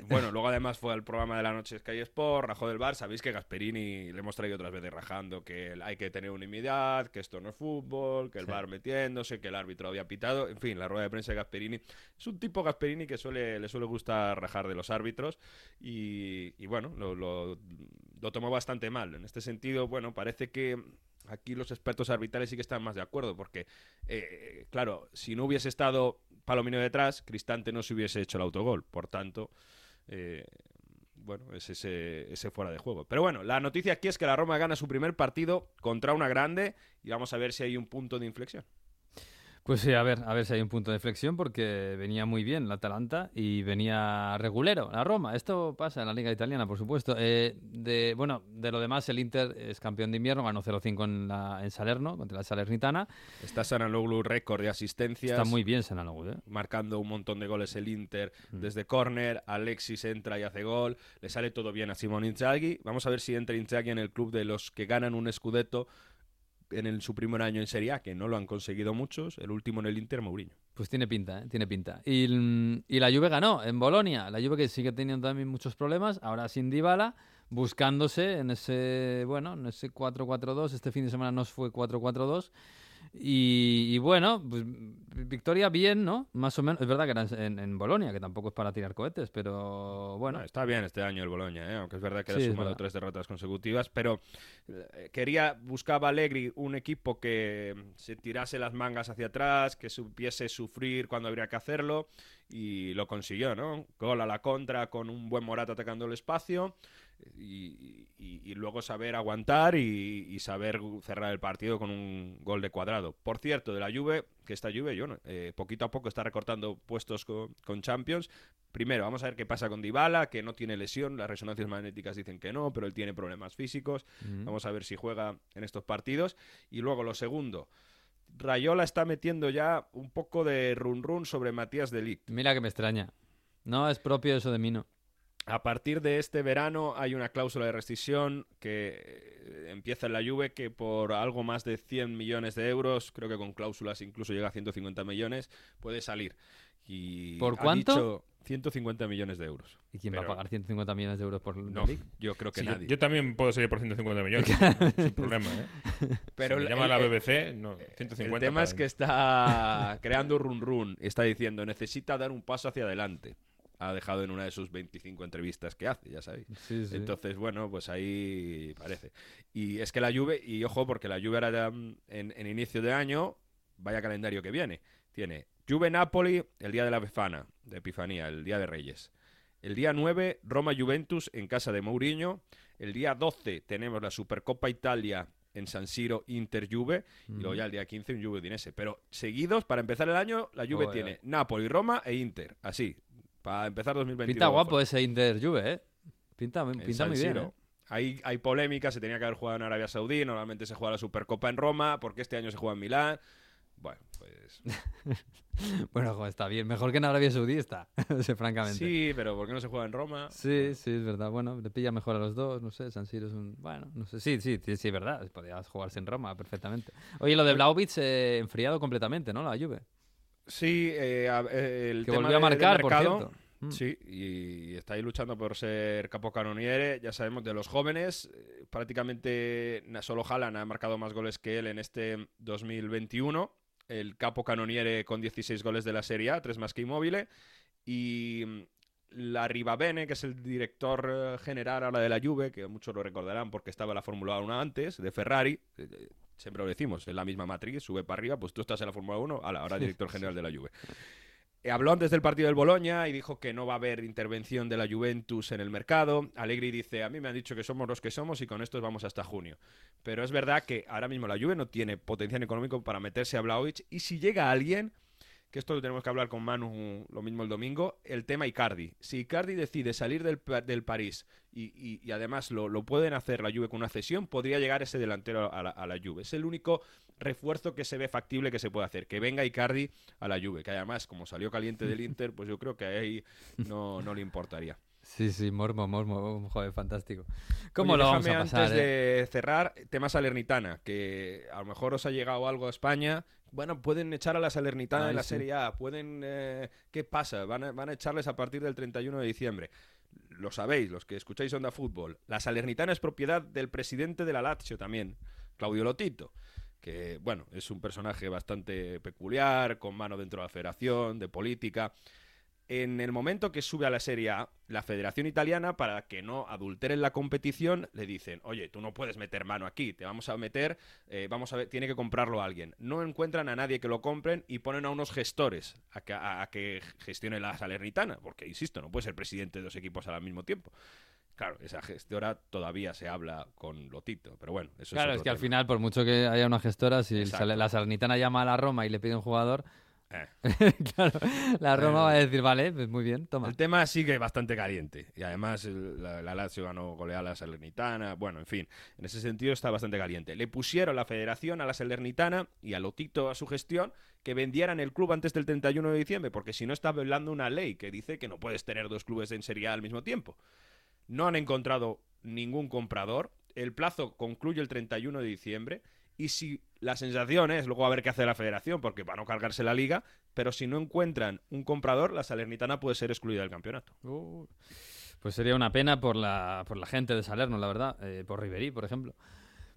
E: Bueno, luego además fue al programa de la noche Sky Sport, rajó del bar. Sabéis que Gasperini le hemos traído otras veces rajando que hay que tener unanimidad, que esto no es fútbol, que el
A: Sí.
E: bar metiéndose, que el árbitro había pitado. En fin, la rueda de prensa de Gasperini es un tipo Gasperini que suele, le suele gustar rajar de los árbitros y, y bueno, lo, lo, lo tomó bastante mal. En este sentido, bueno, parece que aquí los expertos arbitrales sí que están más de acuerdo, porque, eh, claro, si no hubiese estado Palomino detrás, Cristante no se hubiese hecho el autogol. Por tanto, eh, bueno, es ese, ese fuera de juego. Pero bueno, la noticia aquí es que la Roma gana su primer partido contra una grande y vamos a ver si hay un punto de inflexión.
A: Pues sí, a ver, a ver si hay un punto de flexión porque venía muy bien la Atalanta y venía regulero la Roma. Esto pasa en la liga italiana, por supuesto. Eh, de, bueno, de lo demás, el Inter es campeón de invierno, ganó 0-5 en, la- en Salerno, contra la Salernitana.
E: Está Sanaloglu récord de asistencias.
A: Está muy bien Sanaloglu, ¿eh?
E: Marcando un montón de goles el Inter desde córner. Alexis entra y hace gol. Le sale todo bien a Simón Inzaghi. Vamos a ver si entra Inzaghi en el club de los que ganan un Scudetto en el- su primer año en Serie A, que no lo han conseguido muchos. El último en el Inter, Mourinho.
A: Pues tiene pinta, ¿eh? tiene pinta. Y, mm, y la Juve ganó en Bolonia. La Juve que sigue teniendo también muchos problemas, ahora sin Dybala, buscándose en ese, bueno, en ese 4-4-2. Este fin de semana nos fue 4-4-2. Y, y bueno, pues, victoria bien, ¿no? Más o menos. Es verdad que era en, en Bolonia, que tampoco es para tirar cohetes, pero bueno.
E: Bueno, está bien este año el Boloña, ¿eh? aunque es verdad que
A: Sí,
E: ha sumado tres derrotas consecutivas, pero eh, quería, buscaba Allegri un equipo que se tirase las mangas hacia atrás, que supiese sufrir cuando habría que hacerlo, y lo consiguió, ¿no? Gol a la contra con un buen Morata atacando el espacio, y, y- y luego saber aguantar y, y saber cerrar el partido con un gol de cuadrado. Por cierto, de la Juve, que esta Juve, yo, no- eh, poquito a poco está recortando puestos con, con Champions. Primero, vamos a ver qué pasa con Dybala, que no tiene lesión, las resonancias magnéticas dicen que no, pero él tiene problemas físicos.
A: Mm.
E: Vamos a ver si juega en estos partidos. Y luego, lo segundo, Rayola está metiendo ya un poco de run run sobre Matías Delict.
A: Mira que me extraña. No es propio eso de Mino.
E: A partir de este verano hay una cláusula de rescisión que eh, empieza en la Juve que por algo más de 100 millones de euros, creo que con cláusulas incluso llega a 150 millones, puede salir. Y
A: ¿Por
E: ha
A: cuánto?
E: dicho 150 millones de euros.
A: ¿Y quién va a pagar 150 millones de euros por
E: No, yo creo que
D: Sí,
E: nadie.
D: Yo, también puedo salir por 150 millones, sin problema, ¿eh?
E: Pero
D: si
E: el-
D: me llama la BBC, no, 150
E: El tema es que está creando run run, está diciendo, necesita dar un paso hacia adelante. Ha dejado en una de sus 25 entrevistas que hace, ya sabéis.
A: Sí, sí.
E: Entonces, bueno, pues ahí parece. Y es que la Juve, y ojo, porque la Juve era mm, en, en inicio de año, vaya calendario que viene. Tiene Juve-Napoli el día de la Befana, de Epifanía, el día de Reyes. El día 9, Roma-Juventus en casa de Mourinho. El día 12 tenemos la Supercopa Italia en San Siro Inter-Juve. Y luego ya el día 15 un Juve-Udinese. Pero seguidos, para empezar el año, la Juve tiene Napoli, Roma e Inter. Así, para empezar 2022.
A: Pinta guapo ese Inter Juve, ¿eh? Pinta, pinta muy bien. ¿eh?
E: Hay, hay polémica, se tenía que haber jugado en Arabia Saudí, normalmente se juega la Supercopa en Roma, porque este año se juega en Milán. Bueno, pues
A: Bueno, está bien. Mejor que en Arabia Saudí está, francamente.
E: sí, pero ¿por qué no se juega en Roma?
A: Sí, sí, es verdad. Bueno, le pilla mejor a los dos, no sé, San Siro es un... Bueno, no sé, sí, sí, sí, sí, es verdad. Podrías jugarse en Roma perfectamente. Oye, lo de Blaovic eh, enfriado completamente, ¿no? La Juve.
E: Sí, eh, eh, el
A: Que
E: tema
A: volvió a
E: de-
A: marcar, por
E: mercado,
A: cierto. Mm.
E: Sí, y está ahí luchando por ser capocanoniere. Ya sabemos, de los jóvenes, eh, prácticamente solo Haaland ha marcado más goles que él en este 2021. El capo canoniere con 16 goles de la Serie A, tres más que Immobile. Y mm, la Ribabene, que es el director eh, general ahora de la Juve, que muchos lo recordarán porque estaba en la Fórmula 1 antes, de Ferrari. Siempre lo decimos, es la misma matriz, sube para arriba, pues tú estás en la Fórmula 1, ala, ahora director general de la Juve. Eh, Habló antes del partido del Boloña y dijo que no va a haber intervención de la Juventus en el mercado. Allegri dice, a mí me han dicho que somos los que somos y con estos vamos hasta junio. Pero es verdad que ahora mismo la Juve no tiene potencial económico para meterse a Vlahovic y si llega alguien, que esto lo tenemos que hablar con Manu lo mismo el domingo, el tema Icardi. Si Icardi decide salir del, del París y, y- y además lo, lo pueden hacer la Juve con una cesión, podría llegar ese delantero a la, a la Juve. Es el único refuerzo que se ve factible que se puede hacer, que venga Icardi a la Juve, que además como salió caliente del Inter, pues yo creo que ahí no, no le importaría.
A: Sí, sí, Mormo, Mormo, joder, fantástico. ¿Cómo
E: Oye,
A: lo vamos a pasar?
E: antes
A: eh?
E: de cerrar, tema Salernitana, que a lo mejor os ha llegado algo a España. Bueno, pueden echar a la Salernitana en la
A: sí.
E: Serie A, pueden... eh, ¿Qué pasa? Van a, van a echarles a partir del 31 de diciembre. Lo sabéis, los que escucháis Onda Fútbol. La Salernitana es propiedad del presidente de la Lazio también, Claudio Lotito, que, bueno, es un personaje bastante peculiar, con mano dentro de la federación, de política. En el momento que sube a la Serie A, la Federación Italiana, para que no adulteren la competición, le dicen, oye, tú no puedes meter mano aquí, te vamos a meter, eh, vamos a ver, tiene que comprarlo alguien. No encuentran a nadie que lo compren y ponen a unos gestores a que, a- a que gestione la Salernitana, porque, insisto, no puede ser presidente de dos equipos al mismo tiempo. Claro, esa gestora todavía se habla con Lotito, pero bueno, eso
A: Claro,
E: es
A: que al final, por mucho que haya una gestora, si
E: Exacto.
A: La Salernitana llama a la Roma y le pide un jugador,
E: Eh.
A: claro, la Roma
E: Eh,
A: va a decir, vale, pues muy bien, toma.
E: El tema sigue bastante caliente. Y además el- la, la Lazio ganó goleada a la Salernitana. Bueno, en fin, en ese sentido está bastante caliente. Le pusieron la federación a la Salernitana y a Lotito a su gestión que vendieran el club antes del 31 de diciembre, porque si no está violando una ley que dice que no puedes tener dos clubes en Serie A al mismo tiempo. No han encontrado ningún comprador. El plazo concluye el 31 de diciembre. Y si la sensación es, luego a ver qué hace la federación, porque para no cargarse la liga, pero si no encuentran un comprador, la Salernitana puede ser excluida del campeonato.
A: Uh, pues sería una pena por la, por la gente de Salerno, la verdad, eh, por Riverí, por ejemplo.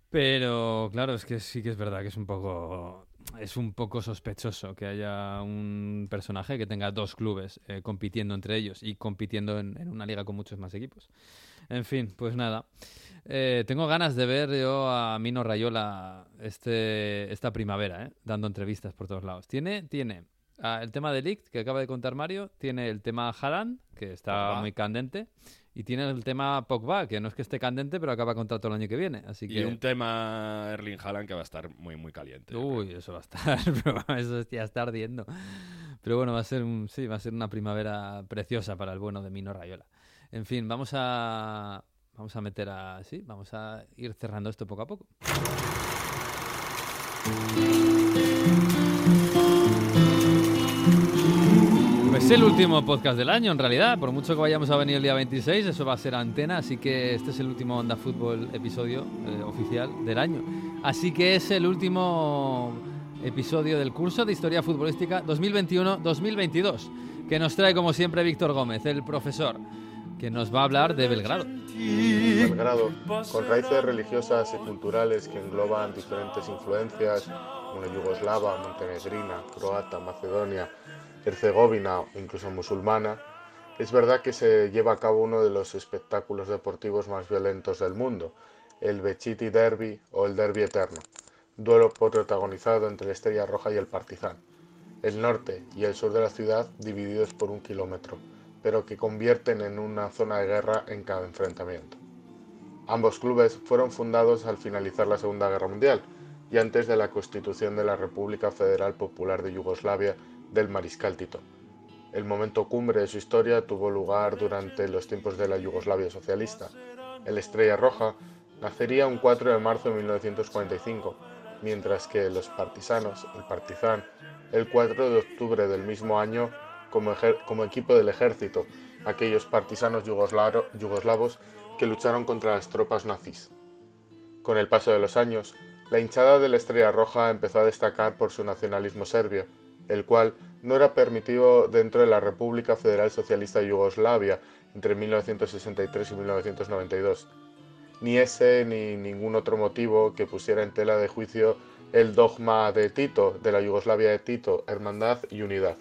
A: Pero claro, es que sí que es verdad que es un poco es un poco sospechoso que haya un personaje que tenga dos clubes eh, compitiendo entre ellos y compitiendo en, en una liga con muchos más equipos. En fin, pues nada. Eh, tengo ganas de ver yo a Mino Rayola este, esta primavera, ¿eh? dando entrevistas por todos lados. Tiene, tiene ah, el tema de Ligt, que acaba de contar Mario, tiene el tema Haaland, que está
E: Pogba.
A: muy candente, y tiene el tema Pogba, que no es que esté candente, pero acaba contrato el año que viene. Así
E: Y
A: que...
E: un tema Erling Haaland que va a estar muy, muy caliente.
A: Uy, eso va a estar, eso ya está ardiendo. Pero bueno, va a ser un, sí, va a ser una primavera preciosa para el bueno de Mino Rayola. En fin, vamos a vamos a meter a sí, vamos a ir cerrando esto poco a poco. Pues el último podcast del año, en realidad. Por mucho que vayamos a venir el día 26, eso va a ser antena. Así que este es el último Onda Fútbol episodio eh, oficial del año. Así que es el último episodio del curso de Historia Futbolística 2021-2022, que nos trae, como siempre, Víctor Gómez, el profesor, que nos va a hablar de Belgrado.
O: Belgrado, con raíces religiosas y culturales que engloban diferentes influencias como la yugoslava, montenegrina, croata, macedonia, herzegovina o incluso musulmana, es verdad que se lleva a cabo uno de los espectáculos deportivos más violentos del mundo, el Bechiti Derby o el Derby Eterno, duelo protagonizado entre la Estrella Roja y el Partizan, el norte y el sur de la ciudad divididos por un kilómetro, pero que convierten en una zona de guerra en cada enfrentamiento. Ambos clubes fueron fundados al finalizar la Segunda Guerra Mundial y antes de la constitución de la República Federal Popular de Yugoslavia del Mariscal Tito. El momento cumbre de su historia tuvo lugar durante los tiempos de la Yugoslavia socialista. El Estrella Roja nacería un 4 de marzo de 1945, mientras que los partisanos, el Partizan, el 4 de octubre del mismo año como, equipo del ejército, aquellos partisanos yugoslavos que lucharon contra las tropas nazis. Con el paso de los años, la hinchada de la Estrella Roja empezó a destacar por su nacionalismo serbio, el cual no era permitido dentro de la República Federal Socialista de Yugoslavia entre 1963 y 1992. Ni ese ni ningún otro motivo que pusiera en tela de juicio el dogma de Tito, de la Yugoslavia de Tito, hermandad y unidad.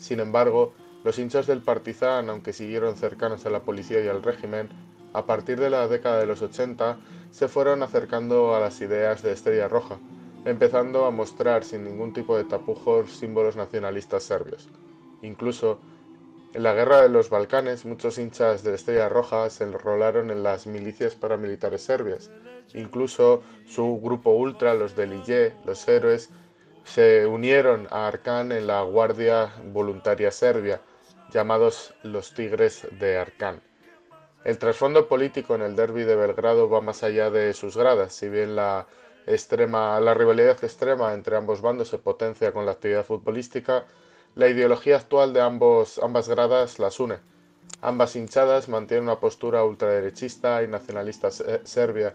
O: Sin embargo, los hinchas del Partizan, aunque siguieron cercanos a la policía y al régimen, a partir de la década de los 80 se fueron acercando a las ideas de Estrella Roja, empezando a mostrar sin ningún tipo de tapujos símbolos nacionalistas serbios. Incluso, en la guerra de los Balcanes, muchos hinchas de Estrella Roja se enrolaron en las milicias paramilitares serbias. Incluso su grupo ultra, los del IE, los héroes, se unieron a Arkan en la Guardia Voluntaria Serbia, llamados los Tigres de Arkan. El trasfondo político en el derby de Belgrado va más allá de sus gradas, si bien la extrema, la rivalidad extrema entre ambos bandos se potencia con la actividad futbolística, la ideología actual de ambos, ambas gradas las une. Ambas hinchadas mantienen una postura ultraderechista y nacionalista serbia,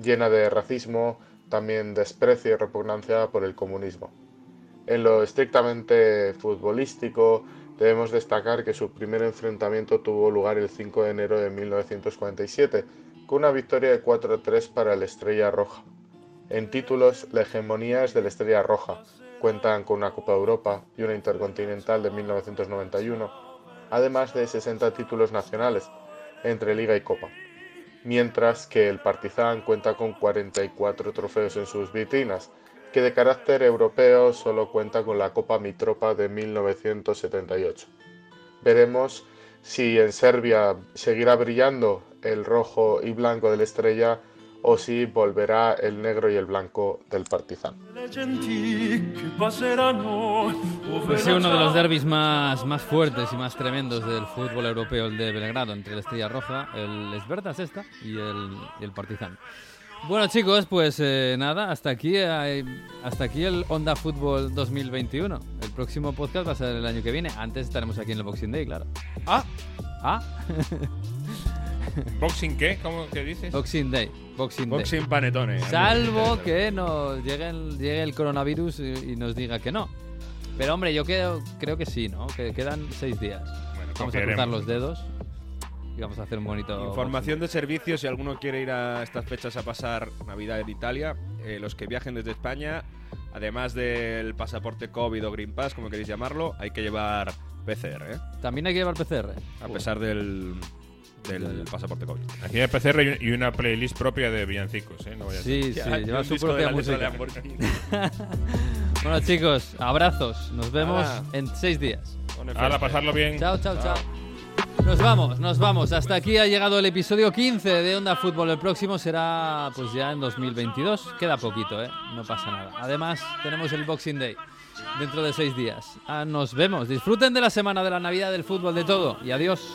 O: llena de racismo, también desprecio y repugnancia por el comunismo. En lo estrictamente futbolístico, debemos destacar que su primer enfrentamiento tuvo lugar el 5 de enero de 1947, con una victoria de 4-3 para el Estrella Roja. En títulos, la hegemonía es de la Estrella Roja. Cuentan con una Copa Europa y una Intercontinental de 1991, además de 60 títulos nacionales, entre Liga y Copa. Mientras que el Partizan cuenta con 44 trofeos en sus vitrinas, que de carácter europeo solo cuenta con la Copa Mitropa de 1978. Veremos si en Serbia seguirá brillando el rojo y blanco de la estrella o si volverá el negro y el blanco del Partizan.
A: Pues sí, uno de los derbis más, más fuertes y más tremendos del fútbol europeo, el de Belgrado, entre la Estrella Roja, el Esbertas esta y el, y el Partizan. Bueno chicos, pues eh, nada, hasta aquí, eh, hasta aquí el Onda Fútbol 2021. El próximo podcast va a ser el año que viene. Antes estaremos aquí en el Boxing Day, claro.
D: Ah,
A: Ah,
D: ¿boxing qué? ¿Cómo que dices?
A: Boxing Day. Boxing, Day.
E: Boxing panetone.
A: Salvo que nos llegue el, llegue el coronavirus y, y nos diga que no. Pero hombre, yo creo, creo que sí, ¿no? Que quedan seis días. vamos a cruzar los dedos y vamos a hacer un bonito.
E: Información de servicios, si alguno quiere ir a estas fechas a pasar Navidad en Italia, eh, los que viajen desde España, además del pasaporte COVID o Green Pass, como queréis llamarlo, hay que llevar PCR, ¿eh?
A: También hay que llevar PCR.
E: A pesar del, del pasaporte COVID.
D: Aquí hay PCR y- y una playlist propia de villancicos, ¿eh? No vaya a
A: Sí, sí, lleva su propia música. bueno chicos, abrazos. Nos vemos
D: Hala.
A: en seis días.
D: Hala, pasarlo bien.
A: Chao, chao, chao. Nos vamos, nos vamos. Hasta aquí ha llegado el episodio 15 de Onda Fútbol. El próximo será pues ya en 2022. Queda poquito, ¿eh? No pasa nada. Además, tenemos el Boxing Day dentro de seis días. Ah, nos vemos. Disfruten de la semana de la Navidad del fútbol, de todo. Y adiós.